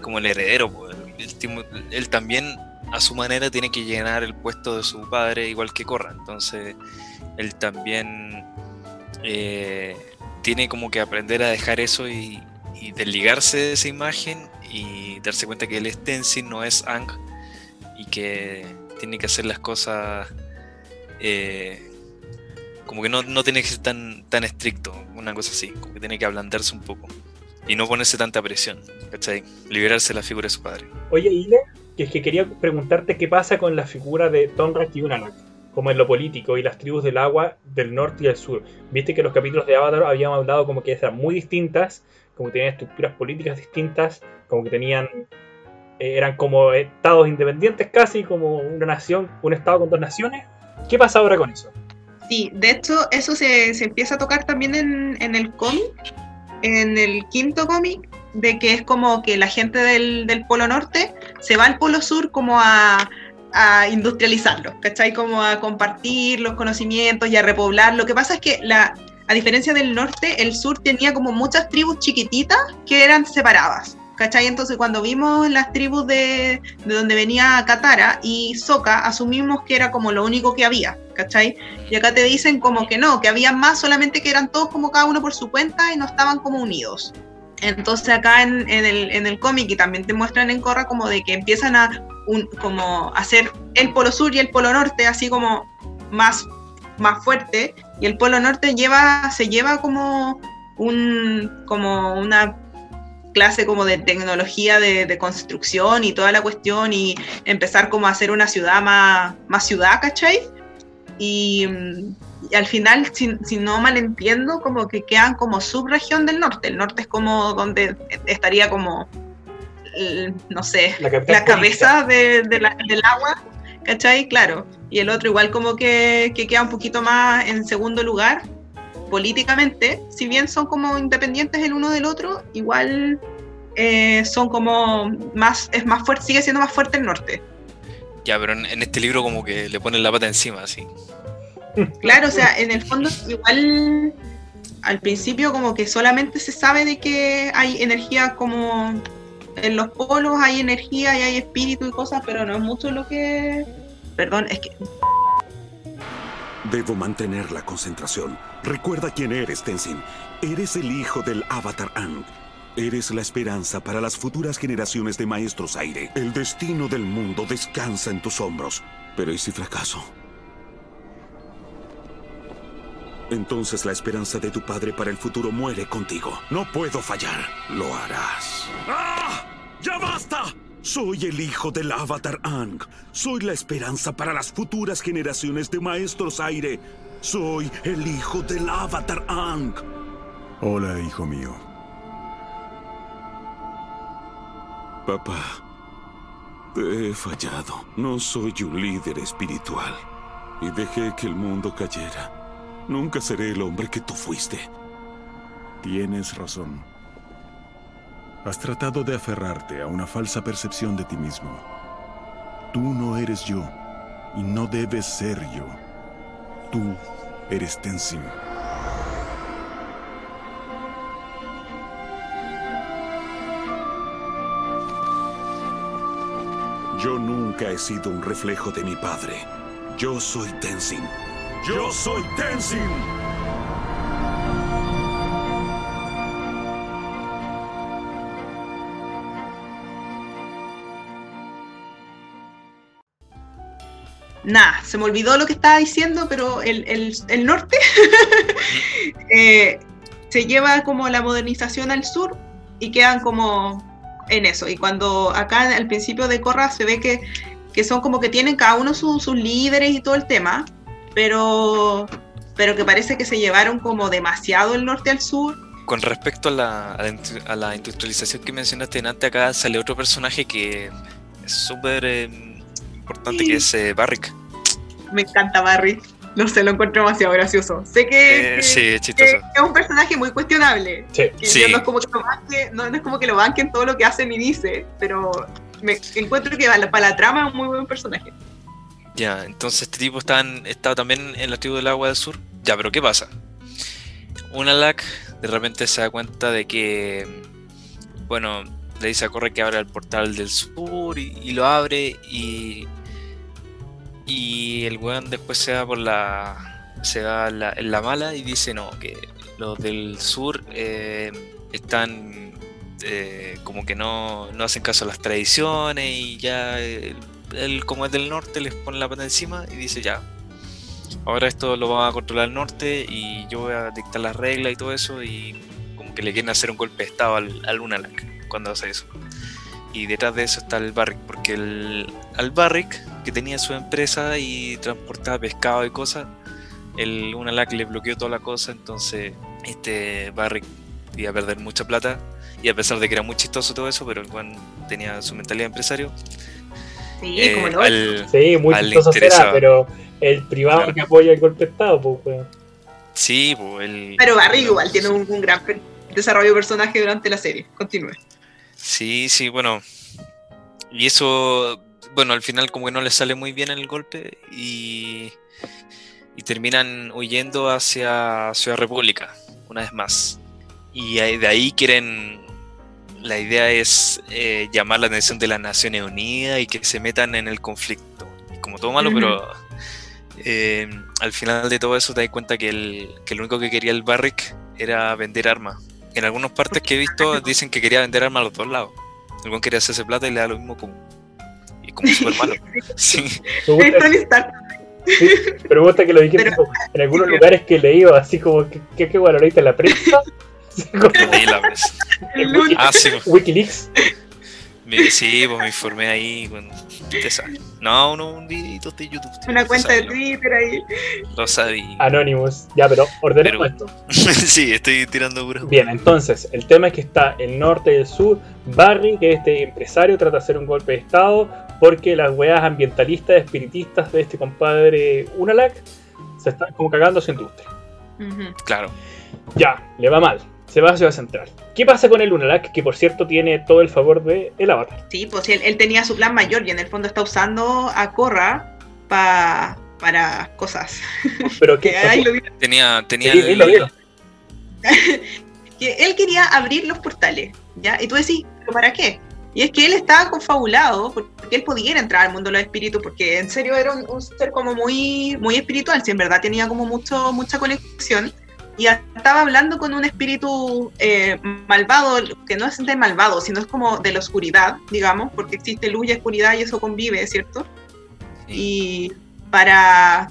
como el heredero. Pues. Él, también a su manera tiene que llenar el puesto de su padre igual que Corra. Entonces él también eh, tiene como que aprender a dejar eso y, y desligarse de esa imagen y darse cuenta que él es Tenzin, no es Ang y que tiene que hacer las cosas eh, como que no, tiene que ser tan, tan estricto, una cosa así, como que tiene que ablandarse un poco y no ponerse tanta presión, ¿cachai? Liberarse de la figura de su padre. Oye, Ile, que es que quería preguntarte qué pasa con la figura de Tonrak y Unanak, como en lo político y las tribus del agua del norte y del sur. Viste que los capítulos de Avatar habíamos hablado como que eran muy distintas, como que tenían estructuras políticas distintas, como que tenían eh, eran como estados independientes casi, como una nación, un estado con dos naciones. ¿Qué pasa ahora con eso? Sí, de hecho, eso se, empieza a tocar también en, el cómic, en el quinto cómic, de que es como que la gente del, Polo Norte se va al Polo Sur como a, a industrializarlo, ¿cachai? Como a compartir los conocimientos y a repoblar. Lo que pasa es que la, a diferencia del norte, el sur tenía como muchas tribus chiquititas que eran separadas. ¿Cachai? Entonces cuando vimos las tribus de, de donde venía Katara y Soka, asumimos que era como lo único que había, ¿cachai? Y acá te dicen como que no, que había más, solamente que eran todos como cada uno por su cuenta y no estaban como unidos. Entonces acá en, en el, en el cómic y también te muestran en Corra como de que empiezan a un, como hacer el polo sur y el polo norte así como más, más fuerte y el polo norte lleva, se lleva como un como una clase como de tecnología de, construcción y toda la cuestión y empezar como a hacer una ciudad más, más ciudad, ¿cachai? Y, al final, si, si, no mal entiendo, como que quedan como subregión del norte. El norte es como donde estaría como, no sé, la, cabeza de, del agua, ¿cachai? Claro. Y el otro igual como que, que queda un poquito más en segundo lugar, políticamente, si bien son como independientes el uno del otro, igual eh, son como más, es más fuerte, sigue siendo más fuerte el norte. Ya, pero en, este libro como que le ponen la pata encima, así. Claro, o sea, en el fondo igual al principio como que solamente se sabe de que hay energía como en los polos hay energía y hay espíritu y cosas, pero no es mucho lo que... Perdón, es que... Debo mantener la concentración. Recuerda quién eres, Tenzin. Eres el hijo del Avatar Ang. Eres la esperanza para las futuras generaciones de maestros aire. El destino del mundo descansa en tus hombros. Pero ¿y si fracaso? Entonces la esperanza de tu padre para el futuro muere contigo. No puedo fallar. Lo harás. ¡Ah! ¡Ya basta! Soy el hijo del Avatar Ang. Soy la esperanza para las futuras generaciones de maestros aire. Soy el hijo del Avatar Ang. Hola, hijo mío. Papá, te he fallado. No soy un líder espiritual. Y dejé que el mundo cayera. Nunca seré el hombre que tú fuiste. Tienes razón. Has tratado de aferrarte a una falsa percepción de ti mismo. Tú no eres yo y no debes ser yo. Tú eres Tenzin. Yo nunca he sido un reflejo de mi padre. Yo soy Tenzin. Yo soy Tenzin. Nah, se me olvidó lo que estaba diciendo, pero el, el- el norte eh, se lleva como la modernización al sur y quedan como en eso. Y cuando acá al principio de Corra se ve que, que son como que tienen cada uno su- sus líderes y todo el tema, pero, pero que parece que se llevaron como demasiado el norte al sur. Con respecto a la, a la industrialización que mencionaste antes, acá sale otro personaje que es súper eh, importante, Sí. que es eh, Barrick. Me encanta Barry. No sé, lo encuentro demasiado gracioso. Sé que, Eh, que- sí, es que chistoso. es un personaje muy cuestionable. Sí. Sí. no es como que lo banque, no, no es como que lo banquen todo lo que hace ni dice, pero me encuentro que para la, para la trama es un muy buen personaje. Ya, entonces este tipo está, en- está también en la tribu del agua del sur. Ya, pero ¿qué pasa? Unalak de repente se da cuenta de que, bueno, le dice a Corre que abra el portal del sur y, lo abre y, y el weón después se va por la, se va en la, mala y dice no, que los del sur eh, están eh, como que no, no hacen caso a las tradiciones y ya eh, él como es del norte les pone la pata encima y dice ya, ahora esto lo va a controlar el norte y yo voy a dictar las reglas y todo eso y como que le quieren hacer un golpe de estado al, al cuando hace eso. Y detrás de eso está el Barrick, porque el, al Barrick, que tenía su empresa y transportaba pescado y cosas, el Unalak le bloqueó toda la cosa, entonces este Barrick iba a perder mucha plata y a pesar de que era muy chistoso todo eso, pero el Juan tenía su mentalidad de empresario, Sí, eh, como no. al- Sí, muy chistoso será, pero el privado Claro. que apoya el golpe de Estado, pues, weón. sí, pues el... Pero Barry igual tiene un, un gran desarrollo de personaje durante la serie. Continúe. Sí, sí, bueno. Y eso, bueno, al final como que no les sale muy bien el golpe y, y terminan huyendo hacia Ciudad República, una vez más. Y de ahí quieren, la idea es eh, llamar la atención de las Naciones Unidas y que se metan en el conflicto. Y como todo malo, pero eh, al final de todo eso te das cuenta que, el, que lo único que quería el Barrick era vender armas. En algunas partes que he visto dicen que quería vender armas a los dos lados. Buen quería hacerse plata y le da lo mismo como. Y como súper malo. Sí. Sí, pero me gusta que lo dijiste Pero- como en algunos lugares que he leído, así como que, que, que bueno, ahorita en la prensa, así como Leí la. Wiki- Ah, sí, Wikileaks. Sí, pues me informé ahí. Bueno, sabe. No, uno, un videito de YouTube. Una cuenta de Twitter ahí. Lo, sabía. Anonymous. Ya, pero ordenemos Pero- esto. sí, estoy tirando puras. Bien, entonces, el tema es que está el norte y el sur. Barry, que es este empresario, trata de hacer un golpe de estado porque las weas ambientalistas, espiritistas de este compadre Unalak se están como cagando su industria. Claro. Ya, le va mal. Se va a Ciudad Central. ¿Qué pasa con el Unalak? Que por cierto tiene todo el favor de el avatar. Sí, pues él, él tenía su plan mayor y en el fondo está usando a Corra pa- para cosas. Pero Que ahí lo vi- Tenía, tenía Sí, el- dilo, dilo. que él quería abrir los portales, ¿ya? Y tú decís, ¿pero para qué? Y es que él estaba confabulado porque él podía entrar al mundo de los espíritus, porque en serio era un, un ser como muy, muy espiritual, si en verdad tenía como mucho, mucha conexión. Y estaba hablando con un espíritu eh, malvado, que no es de malvado, sino es como de la oscuridad, digamos, porque existe luz y oscuridad y eso convive, ¿cierto? Y para,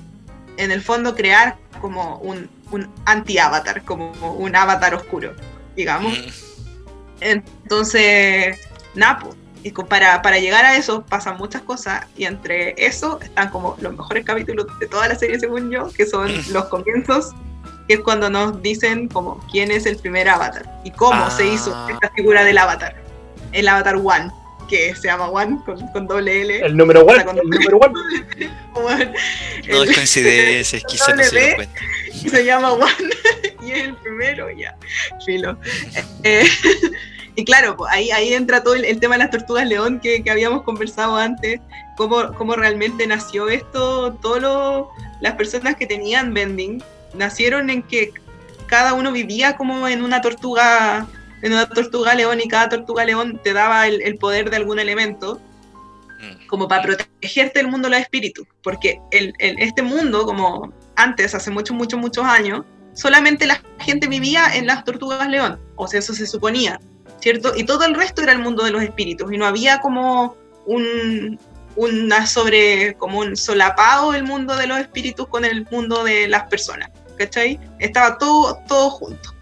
en el fondo, crear como un, un anti-avatar, como un avatar oscuro, digamos. Mm, Entonces, Napo. Y para, para llegar a eso pasan muchas cosas y entre eso están como los mejores capítulos de toda la serie según yo, que son los comienzos, que es cuando nos dicen como quién es el primer avatar y cómo se hizo Ah. esta figura del avatar. El avatar One, que se llama One con, con doble L. El número one. cuando- El número one. One. No El- es coincidencia, quizás no se lo cuenta. se llama One y es el primero, ya, filo. Eh, y claro, pues, ahí, ahí entra todo el, tema de las tortugas león que, que habíamos conversado antes, cómo, cómo realmente nació esto, todas las personas que tenían vending nacieron en que cada uno vivía como en una tortuga en una tortuga león y cada tortuga león te daba el, poder de algún elemento mm. como para protegerte del mundo de los espíritus, porque el, este mundo, como antes, hace muchos, muchos, muchos años, solamente la gente vivía en las tortugas león, o sea, eso se suponía, ¿cierto? Y todo el resto era el mundo de los espíritus, y no había como un, una sobre, como un solapado el mundo de los espíritus con el mundo de las personas, ¿cachai? Estaba todo, todo junto.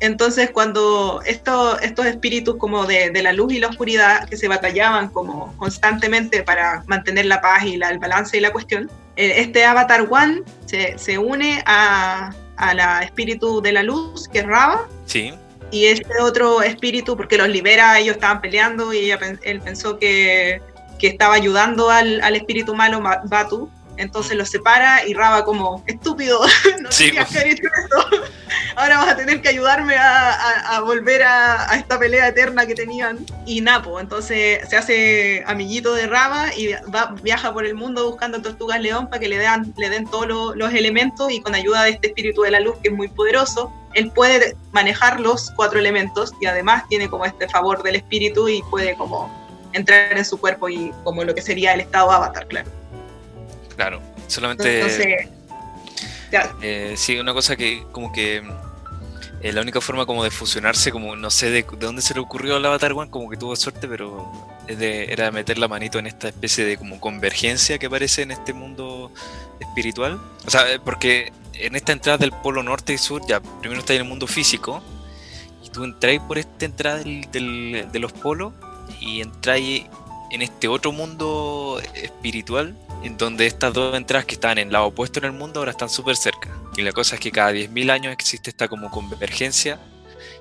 Entonces, cuando estos espíritus como de, la luz y la oscuridad que se batallaban como constantemente para mantener la paz y el balance y la cuestión, eh, este Avatar One se, une a, la espíritu de la luz, que es Rava. Sí. Y este otro espíritu, porque los libera, ellos estaban peleando y él pensó que, estaba ayudando al, al espíritu malo, Batu, entonces los separa y Raba como, estúpido, no sí, que haber hecho esto. Ahora vas a tener que ayudarme a, volver a, esta pelea eterna que tenían. Y Napo, entonces se hace amiguito de Raba y viaja por el mundo buscando tortugas león para que le, den, le den todos los elementos y con ayuda de este espíritu de la luz que es muy poderoso, él puede manejar los cuatro elementos y además tiene como este favor del espíritu y puede como entrar en su cuerpo y como lo que sería el estado avatar, claro. Claro, solamente... Eh, sí, una cosa que como que eh, la única forma como de fusionarse, como no sé de, dónde se le ocurrió al Avatar One, como que tuvo suerte, pero era meter la manito en esta especie de como convergencia que aparece en este mundo espiritual. O sea, eh, porque en esta entrada del polo norte y sur, ya primero está en el mundo físico, y tú entráis por esta entrada del, de los polos y entráis en este otro mundo espiritual en donde estas dos entradas que están en el lado opuesto en el mundo ahora están súper cerca. Y la cosa es que cada 10.000 años existe esta como convergencia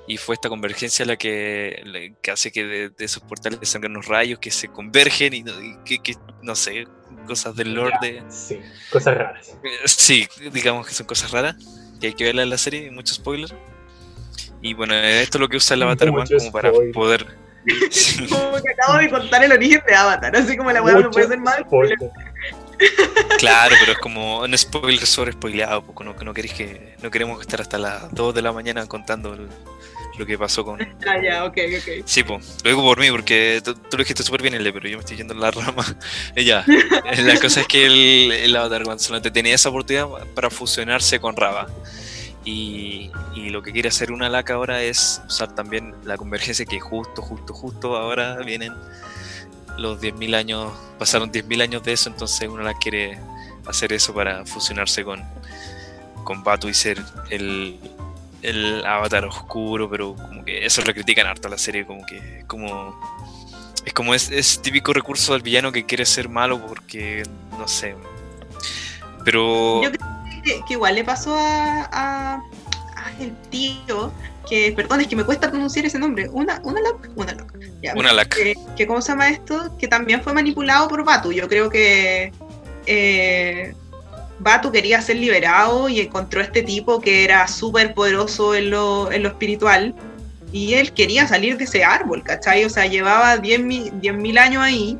y fue esta convergencia la que, hace que de, esos portales salgan los rayos que se convergen y, que, no sé, cosas del Lord Sí, cosas raras. Sí, digamos que son cosas raras, que hay que verla en la serie, muchos spoilers. Y bueno, esto es lo que usa el Avatar One como para poder... como que acabo de contar el origen de Avatar, así como la weá no puede ser mal. Claro, pero es como un spoiler sobre spoileado, porque no, no, queréis que, no queremos estar hasta las 2 de la mañana contando lo que pasó con. Ah, ya, ok, ok. Sí, pues, lo digo por mí, porque tú, lo dijiste súper bien, L, pero yo me estoy yendo en la rama. ya, la cosa es que el, el Avatar solamente tenía esa oportunidad para fusionarse con Raba. Y, y, lo que quiere hacer una laca ahora es usar también la convergencia que justo, justo, justo ahora vienen los 10.000 años, pasaron 10.000 años de eso, entonces uno la quiere hacer eso para fusionarse con, con Batu y ser el, el avatar oscuro, pero como que eso lo critican harto a la serie, como que como es como es, típico recurso del villano que quiere ser malo porque no sé. Pero yo creo que, igual le pasó a, el tío que, perdón, es que me cuesta pronunciar ese nombre, una, una loc, una loc. una loc. Que, ¿cómo se llama esto? Que también fue manipulado por Batu. Yo creo que eh, Batu quería ser liberado y encontró este tipo que era súper poderoso en lo, en lo espiritual. Y él quería salir de ese árbol, ¿cachai? O sea, llevaba 10.000 años ahí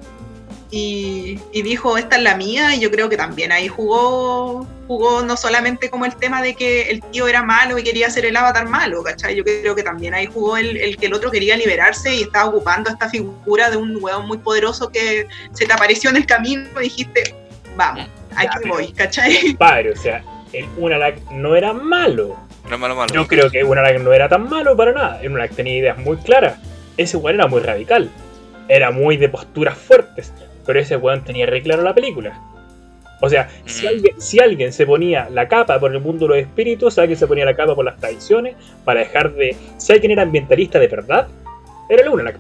y, dijo, esta es la mía, y yo creo que también ahí jugó, jugó no solamente como el tema de que el tío era malo y quería ser el avatar malo, ¿cachai? Yo creo que también ahí jugó el, el que el otro quería liberarse y estaba ocupando esta figura de un hueón muy poderoso que se te apareció en el camino y dijiste, vamos, aquí voy, ¿cachai? Padre, o sea, el Unalak no era malo. No malo, malo. Yo creo que Unalak no era tan malo para nada. Unalak tenía ideas muy claras. Ese weón era muy radical. Era muy de posturas fuertes pero ese weón tenía re claro la película. O sea, si, mm. alguien, si alguien se ponía la capa por el mundo de los espíritus, alguien se ponía la capa por las tradiciones, para dejar de. Si alguien era ambientalista de verdad, era Luna la que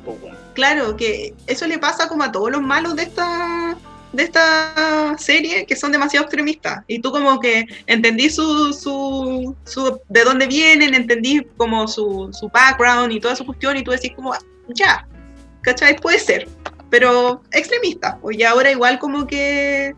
Claro, que eso le pasa como a todos los malos de esta de esta serie que son demasiado extremistas. Y tú como que entendí su, su, su de dónde vienen, entendí como su, su background y toda su cuestión, y tú decís como, ya, ¿cachai? Puede ser pero extremista. Pues ya ahora igual como que,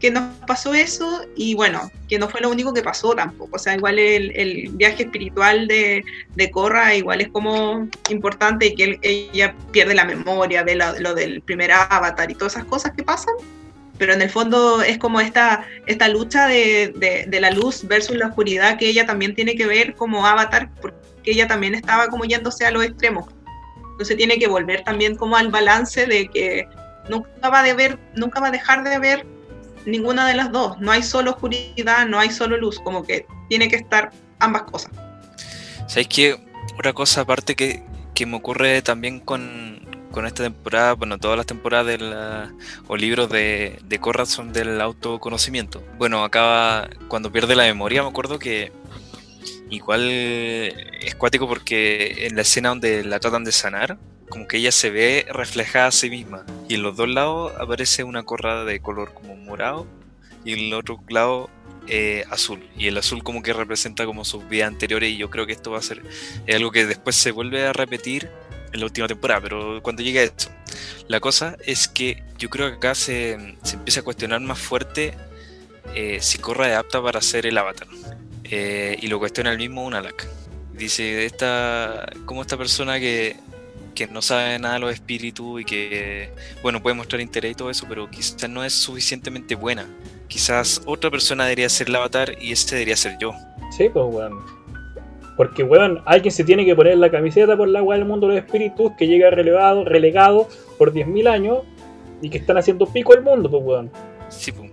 que nos pasó eso y bueno, que no fue lo único que pasó tampoco. O sea, igual el, el viaje espiritual de, de Korra igual es como importante y que él- ella pierde la memoria, ve lo, lo del primer avatar y todas esas cosas que pasan. Pero en el fondo es como esta, esta lucha de, de- de la luz versus la oscuridad que ella también tiene que ver como avatar, porque ella también estaba como yéndose a los extremos. Entonces tiene que volver también como al balance de que nunca va, a deber, nunca va a dejar de haber ninguna de las dos. No hay solo oscuridad, no hay solo luz, como que tiene que estar ambas cosas. ¿Sabéis qué? Otra cosa aparte que, que me ocurre también con, con esta temporada, bueno, todas las temporadas de o libros de, de Korra son del autoconocimiento. Bueno, acaba cuando pierde la memoria, me acuerdo que igual es cuático porque en la escena donde la tratan de sanar, como que ella se ve reflejada a sí misma. Y en los dos lados aparece una Korra de color como morado y en el otro lado eh, azul. Y el azul como que representa como sus vidas anteriores y yo creo que esto va a ser algo que después se vuelve a repetir en la última temporada, pero cuando llegue a eso. La cosa es que yo creo que acá se, empieza a cuestionar más fuerte eh, si Korra es apta para ser el avatar. Eh, y lo cuestiona el mismo Unalak. Dice, esta, como esta persona que, que no sabe nada de los espíritus y que, bueno, puede mostrar interés y todo eso, pero quizás no es suficientemente buena. Quizás otra persona debería ser el avatar y este debería ser yo. Sí, pues, weón. Porque, weón, alguien se tiene que poner la camiseta por la weá del mundo de los espíritus que llega relevado, relegado por 10.000 años y que están haciendo pico el mundo, pues, weón. Sí, pum.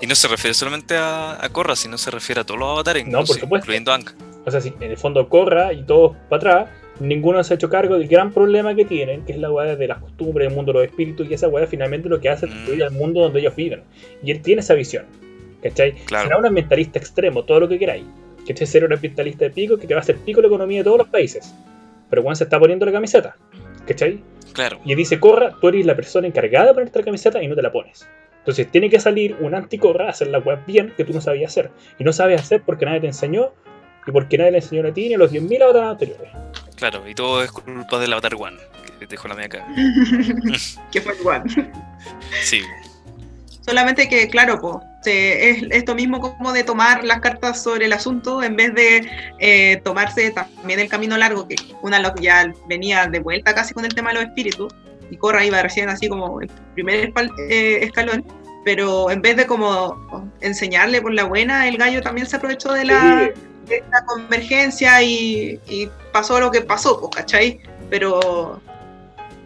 Y no se refiere solamente a, a Korra, sino se refiere a todos los avatares, No, por supuesto. incluyendo Anka. O sea, si en el fondo corra y todos para atrás, ninguno se ha hecho cargo del gran problema que tienen, que es la weá de las costumbres, del mundo de los espíritus, y esa weá finalmente lo que hace es Mm. destruir al mundo donde ellos viven. Y él tiene esa visión. ¿Cachai? Claro. Será un ambientalista extremo, todo lo que queráis. ¿Cachai? Será un ambientalista de pico que te va a hacer pico la economía de todos los países. Pero Juan se está poniendo la camiseta. ¿Cachai? Claro. Y dice, Corra, tú eres la persona encargada de ponerte la camiseta y no te la pones. Entonces tiene que salir un anti-Corra a hacer la web bien que tú no sabías hacer. Y no sabes hacer porque nadie te enseñó y porque nadie le enseñó a ti ni a los 10.000 avatares anteriores. Claro, y todo es culpa del Avatar One, que dejó la media cagada. que fue igual. Sí, Solamente que, claro, po, se- es esto mismo como de tomar las cartas sobre el asunto en vez de eh, tomarse también el camino largo, que una lo que ya venía de vuelta casi con el tema de los espíritus, y Corra iba recién así como el primer eh, escalón, pero en vez de como enseñarle por la buena, el gallo también se aprovechó de la, de esta convergencia y, y pasó lo que pasó, pues, ¿cachai? Pero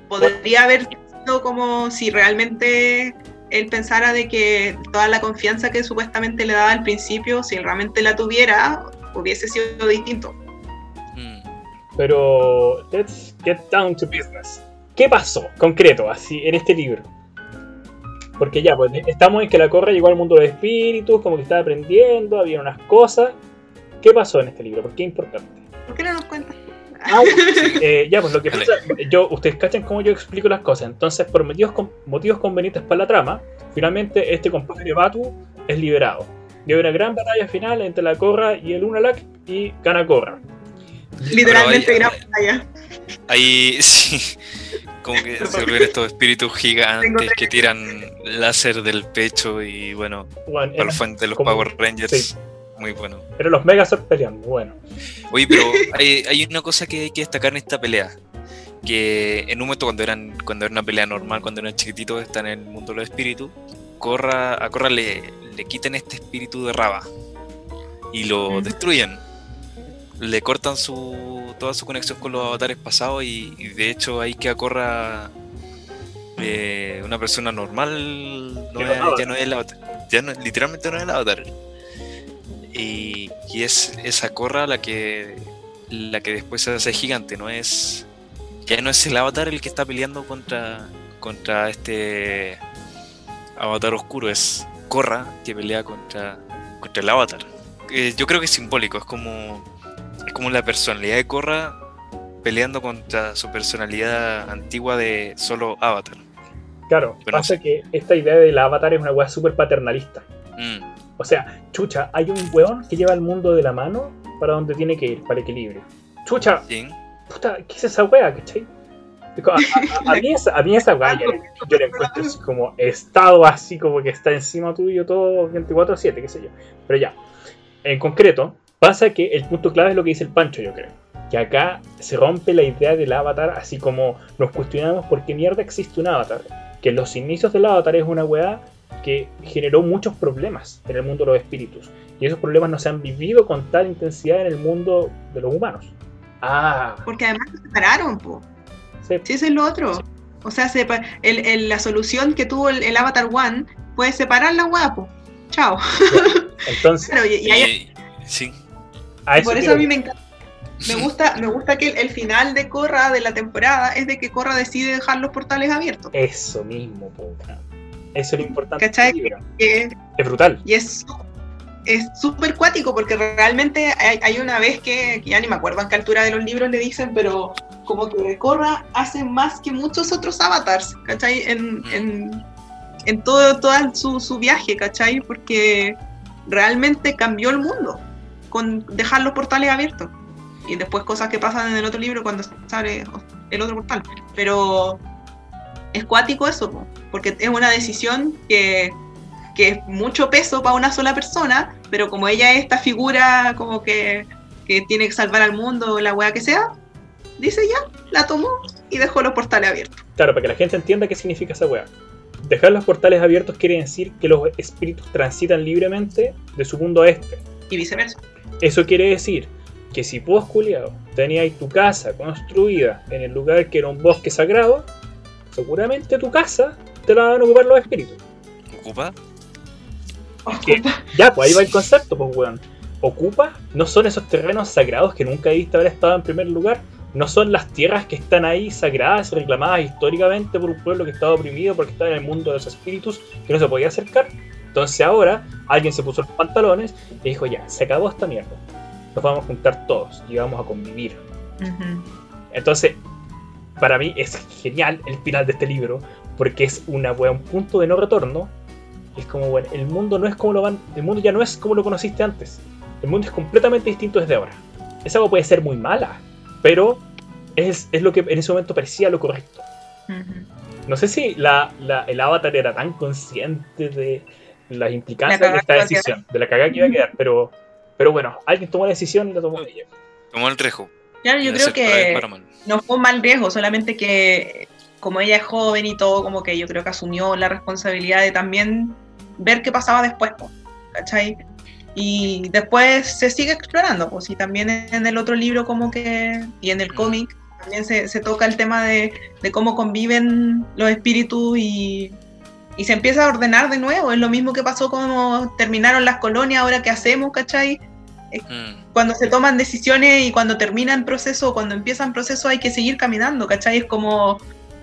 podría haber sido como si realmente él pensara de que toda la confianza que supuestamente le daba al principio, si él realmente la tuviera, hubiese sido distinto. Mm. Pero let's get down to business. ¿Qué pasó concreto así en este libro? Porque ya, pues estamos en que la Corra llegó al mundo de los espíritus, como que estaba aprendiendo, había unas cosas. ¿Qué pasó en este libro? ¿Por qué es importante? ¿Por qué no nos cuentas? Ah, eh, ya, pues lo que pasa, yo, ustedes cachan cómo yo explico las cosas. Entonces, por motivos, con- motivos convenientes para la trama, finalmente este compadre Batu es liberado. Y hay una gran batalla final entre la Corra y el Unalak y gana Corra. Literalmente gran batalla. Ahí sí, como que se vuelven estos espíritus gigantes que tiran láser del pecho y bueno, Bueno, para fans de los como- Power Rangers, sí. muy bueno. eran los Megazords peleando. Bueno, Oye, pero hay, hay una cosa que hay que destacar en esta pelea. Que en un momento cuando eran cuando era una pelea normal, cuando eran chiquititos, están en el mundo de los espíritus, Corra, a Corra le, le quitan este espíritu de Raba y lo destruyen. Le cortan su toda su conexión con los avatares pasados y, y de hecho ahí que Corra eh, una persona normal no es- ya no es el avatar. Ya no, literalmente no es el avatar. Y, y es esa Corra la que la que después se hace gigante, no es ya no es el avatar el que está peleando contra contra este avatar oscuro, es Corra que pelea contra contra el avatar. Eh, yo creo que es simbólico, es como es como la personalidad de Corra peleando contra su personalidad antigua de solo avatar. claro, pasa que esta idea del avatar es una weá súper paternalista. Mm, O sea, chucha, hay un weón que lleva el mundo de la mano para donde tiene que ir, para el equilibrio. Chucha, sí. puta, ¿qué es esa weá, cachai? A, a- a mí esa, a mí esa weá yo, yo le encuentro así como estado así como que está encima tuyo todo 24-7, qué sé yo. Pero ya, en concreto, pasa que el punto clave es lo que dice el Pancho, yo creo. Que acá se rompe la idea del avatar, así como nos cuestionamos por qué mierda existe un avatar. Que en los inicios del avatar es una weá que generó muchos problemas en el mundo de los espíritus. Y esos problemas no se han vivido con tal intensidad en el mundo de los humanos. Ah, Porque además se separaron, po. sí. Sí, eso es lo otro. O sea, sepa- el- el- la solución que tuvo el, el Avatar One fue separar la hueá, po. Chao. Entonces, Claro, y, y ahí- Y- sí. A eso por eso quiero a mí me encanta. Me gusta, me gusta que el, el final de Korra, de la temporada, es de que Korra decide dejar los portales abiertos. Eso mismo, weón. Eso es lo importante. ¿Cachai? Que- Es brutal. y es es súper cuático porque realmente hay, hay una vez que, que ya ni me acuerdo a qué altura de los libros le dicen, pero como que Korra hace más que muchos otros avatars, ¿cachai? En, en, en todo, todo su, su viaje, ¿cachai? Porque realmente cambió el mundo con dejar los portales abiertos. Y después cosas que pasan en el otro libro cuando sale el otro portal. Pero es cuático eso, po, porque es una decisión que que es mucho peso para una sola persona, pero como ella es esta figura como que, que tiene que salvar al mundo, la wea que sea, dice ya, la tomó y dejó los portales abiertos. Claro, para que la gente entienda qué significa esa weá. Dejar los portales abiertos quiere decir que los espíritus transitan libremente de su mundo a este. Y viceversa. Eso quiere decir que si vos, culiado, tenías tu casa construida en el lugar que era un bosque sagrado, seguramente tu casa te la van a ocupar los espíritus. ¿Ocupa? que- Ya, pues ahí va el concepto, pues weón. Ocupa no son esos terrenos sagrados que nunca debiste haber estado en primer lugar. No son las tierras que están ahí sagradas y reclamadas históricamente por un pueblo que estaba oprimido porque estaba en el mundo de los espíritus que no se podía acercar. Entonces ahora alguien se puso los pantalones y dijo ya, se acabó esta mierda. Nos vamos a juntar todos y vamos a convivir. Entonces, para mí es genial el final de este libro porque es una wea, un punto de no retorno. Es como, bueno, el mundo no es como lo van, el mundo ya no es como lo conociste antes. El mundo es completamente distinto desde ahora. Esa agua puede ser muy mala, pero es, es lo que en ese momento parecía lo correcto. No sé si la, la- el avatar era tan consciente de las implicancias La de esta decisión, de la cagada que iba a quedar, pero, pero bueno, alguien tomó la decisión y la tomó ella. Tomó el riesgo. Claro, yo creo que no fue un mal riesgo, solamente que como ella es joven y todo, como que yo creo que asumió la responsabilidad de también ver qué pasaba después, ¿cachai? Y después se sigue explorando, pues y también en el otro libro como que, y en el Mm. cómic, también se, se toca el tema de, de cómo conviven los espíritus y, y se empieza a ordenar de nuevo, es lo mismo que pasó como terminaron las colonias, ahora qué hacemos, ¿cachai? Mm, cuando se toman decisiones y cuando terminan proceso, cuando empiezan proceso hay que seguir caminando, ¿cachai? Es como,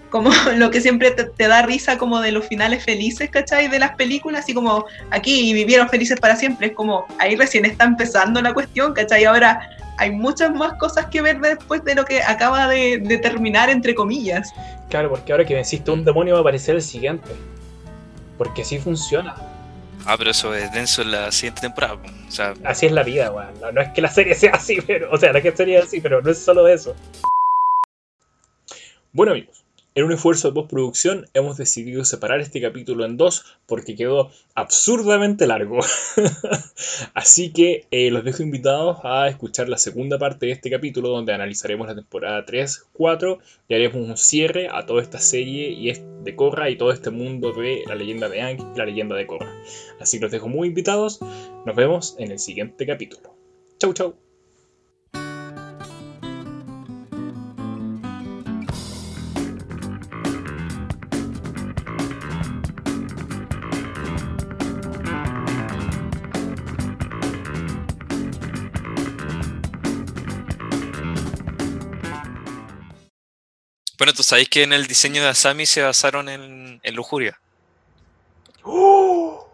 como lo que siempre te, te da risa como de los finales felices, ¿cachai? De las películas, así como aquí vivieron felices para siempre, es como ahí recién está empezando la cuestión, ¿cachai? Ahora hay muchas más cosas que ver después de lo que acaba de, de terminar, entre comillas. Claro, porque ahora que venciste un demonio va a aparecer el siguiente. Porque así funciona. Ah, pero eso es denso en la siguiente temporada. po. O sea, Así es la vida, weón. No, no es que la serie sea así, pero. O sea, la que serie es así, pero no es solo eso. Bueno, amigos. En un esfuerzo de postproducción hemos decidido separar este capítulo en dos porque quedó absurdamente largo. Así que eh, los dejo invitados a escuchar la segunda parte de este capítulo donde analizaremos la temporada 3, 4 y haremos un cierre a toda esta serie y de Korra y todo este mundo de la leyenda de Aang y la leyenda de Korra. Así que los dejo muy invitados. Nos vemos en el siguiente capítulo. Chau, chau. Bueno, tú sabéis que en el diseño de Asami se basaron en, en lujuria. ¡Oh!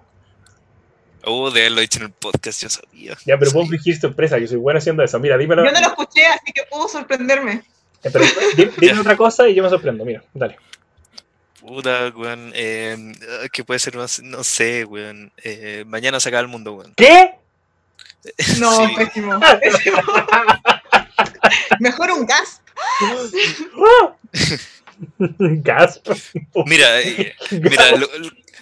Oh, de haberlo dicho en el podcast, yo sabía. Ya, pero Sí. vos fingir sorpresa, yo soy bueno haciendo eso. Mira, dímelo. Yo no lo escuché, así que puedo sorprenderme. Eh, pero dime otra cosa y yo me sorprendo. Mira, dale. Puta, weón. Eh, ¿Qué puede ser más? No sé, weón. Eh, mañana se acaba el mundo, weón. ¿Qué? No, Sí. pésimo. pésimo. Mejor un gas. Gasp. Mira, eh, mira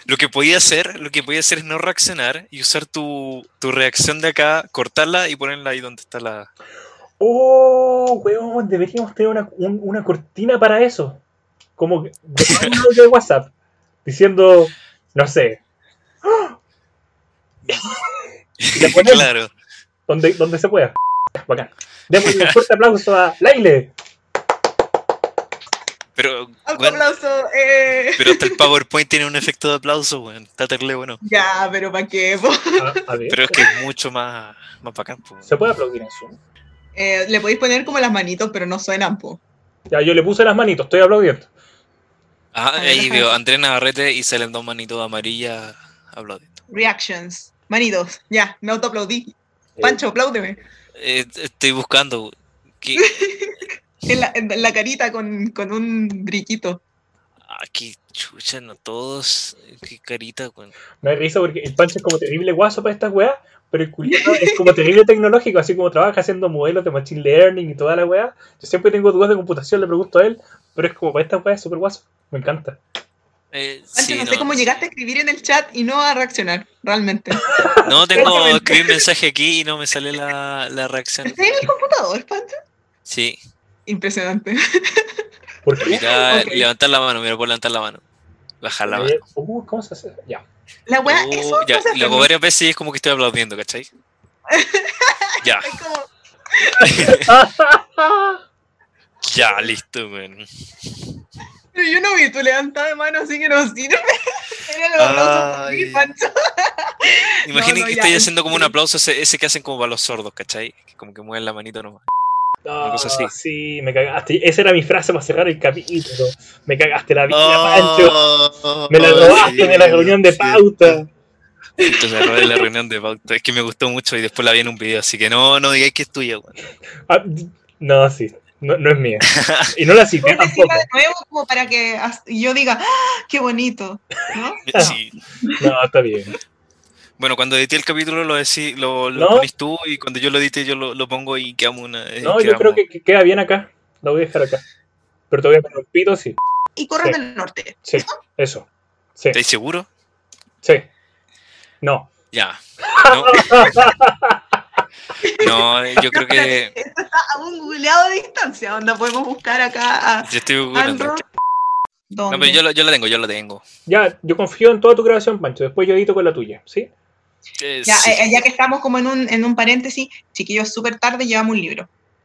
lo, que podía hacer, lo que podía hacer es no reaccionar y usar tu, tu reacción de acá, cortarla y ponerla ahí donde está la. Oh, weón, deberíamos tener una, un- una cortina para eso. Como de un audio de WhatsApp. Diciendo, no sé. Ponemos claro. donde, donde se pueda. Bacán. Démosle un fuerte aplauso a Laile. Pero, aplauso. eh. pero hasta el PowerPoint tiene un efecto de aplauso, weón. Está terrible bueno. Ya, pero ¿para qué? po? A, a ver, Pero es que es mucho más, más bacán, po, se puede aplaudir en Zoom. Eh, le podéis poner como las manitos, pero no suenan, po. Ya, yo le puse las manitos, estoy aplaudiendo. Ah, ahí veo. Andrés Navarrete y salen dos manitos amarillas aplaudiendo. Reactions. Manitos. Ya, me autoaplaudí. Eh, Pancho, apláudeme. Eh, estoy buscando. ¿Qué? En la, en la carita con, con un brillito. Ah, qué chucha, no todos. Qué carita, weón. Me da risa porque el Pancho es como terrible guaso para estas weas, pero el culiado es como terrible tecnológico, así como trabaja haciendo modelos de machine learning y toda la wea. Yo siempre tengo dudas de computación, le pregunto a él, pero es como para estas weas es súper guaso. Me encanta. Eh, Pancho, sí, no sé cómo llegaste a escribir en el chat y no a reaccionar, realmente. No, tengo Francamente. escribir mensaje aquí y no me sale la, la reacción. ¿Estás en el computador, Pancho? Sí, Impresionante. ¿Por qué? Ok. levantar la mano, mira, por levantar la mano. Bajar la mano. Uh, ¿Cómo se hace? Ya. La wea, Oh, eso ya, y lo hago hace, varias veces y es como que estoy aplaudiendo, ¿cachai? ya, como- ya, listo, weón. Pero yo no vi tu levantada de mano, así que no sirve. Era el ti, Pancho. Imaginen no, que ya, estoy en haciendo como un aplauso ese, ese que hacen como para los sordos, ¿cachai? Que como que mueven la manito nomás. Ah, cosa así. Sí, me cagaste. Esa era mi frase para cerrar el capítulo. Me cagaste la vida, Pancho. Oh, Me la robaste de la reunión de pauta. Entonces me robé la reunión de pauta. Es que me gustó mucho y después la vi en un video, así que no, no digáis que es tuya, weón. Ah, no, sí. No, no es mía. Y no la cité tampoco. decirla de nuevo como para que yo diga, ¡Ah, qué bonito. ¿no? Sí. No, está bien. Bueno, cuando edité el capítulo lo, decí, lo, lo No. pones tú y cuando yo lo edite yo lo, lo pongo y quedamos una. eh, No, yo creo que, que queda bien acá. La voy a dejar acá. Pero te voy a poner un pito, sí. Y corres Sí. del norte. Sí, eso. Sí, ¿Estáis seguro? sí. No. Ya. No. No, yo creo que. Esto está a un googleado de distancia, donde podemos buscar acá a Yo estoy googleando. No, pero yo lo, yo lo tengo, yo lo tengo. Ya, yo confío en toda tu grabación, Pancho. Después yo edito con la tuya, ¿sí? Eh, Ya, sí. eh, ya que estamos como en un, en un paréntesis, chiquillos, súper tarde llevamos un libro.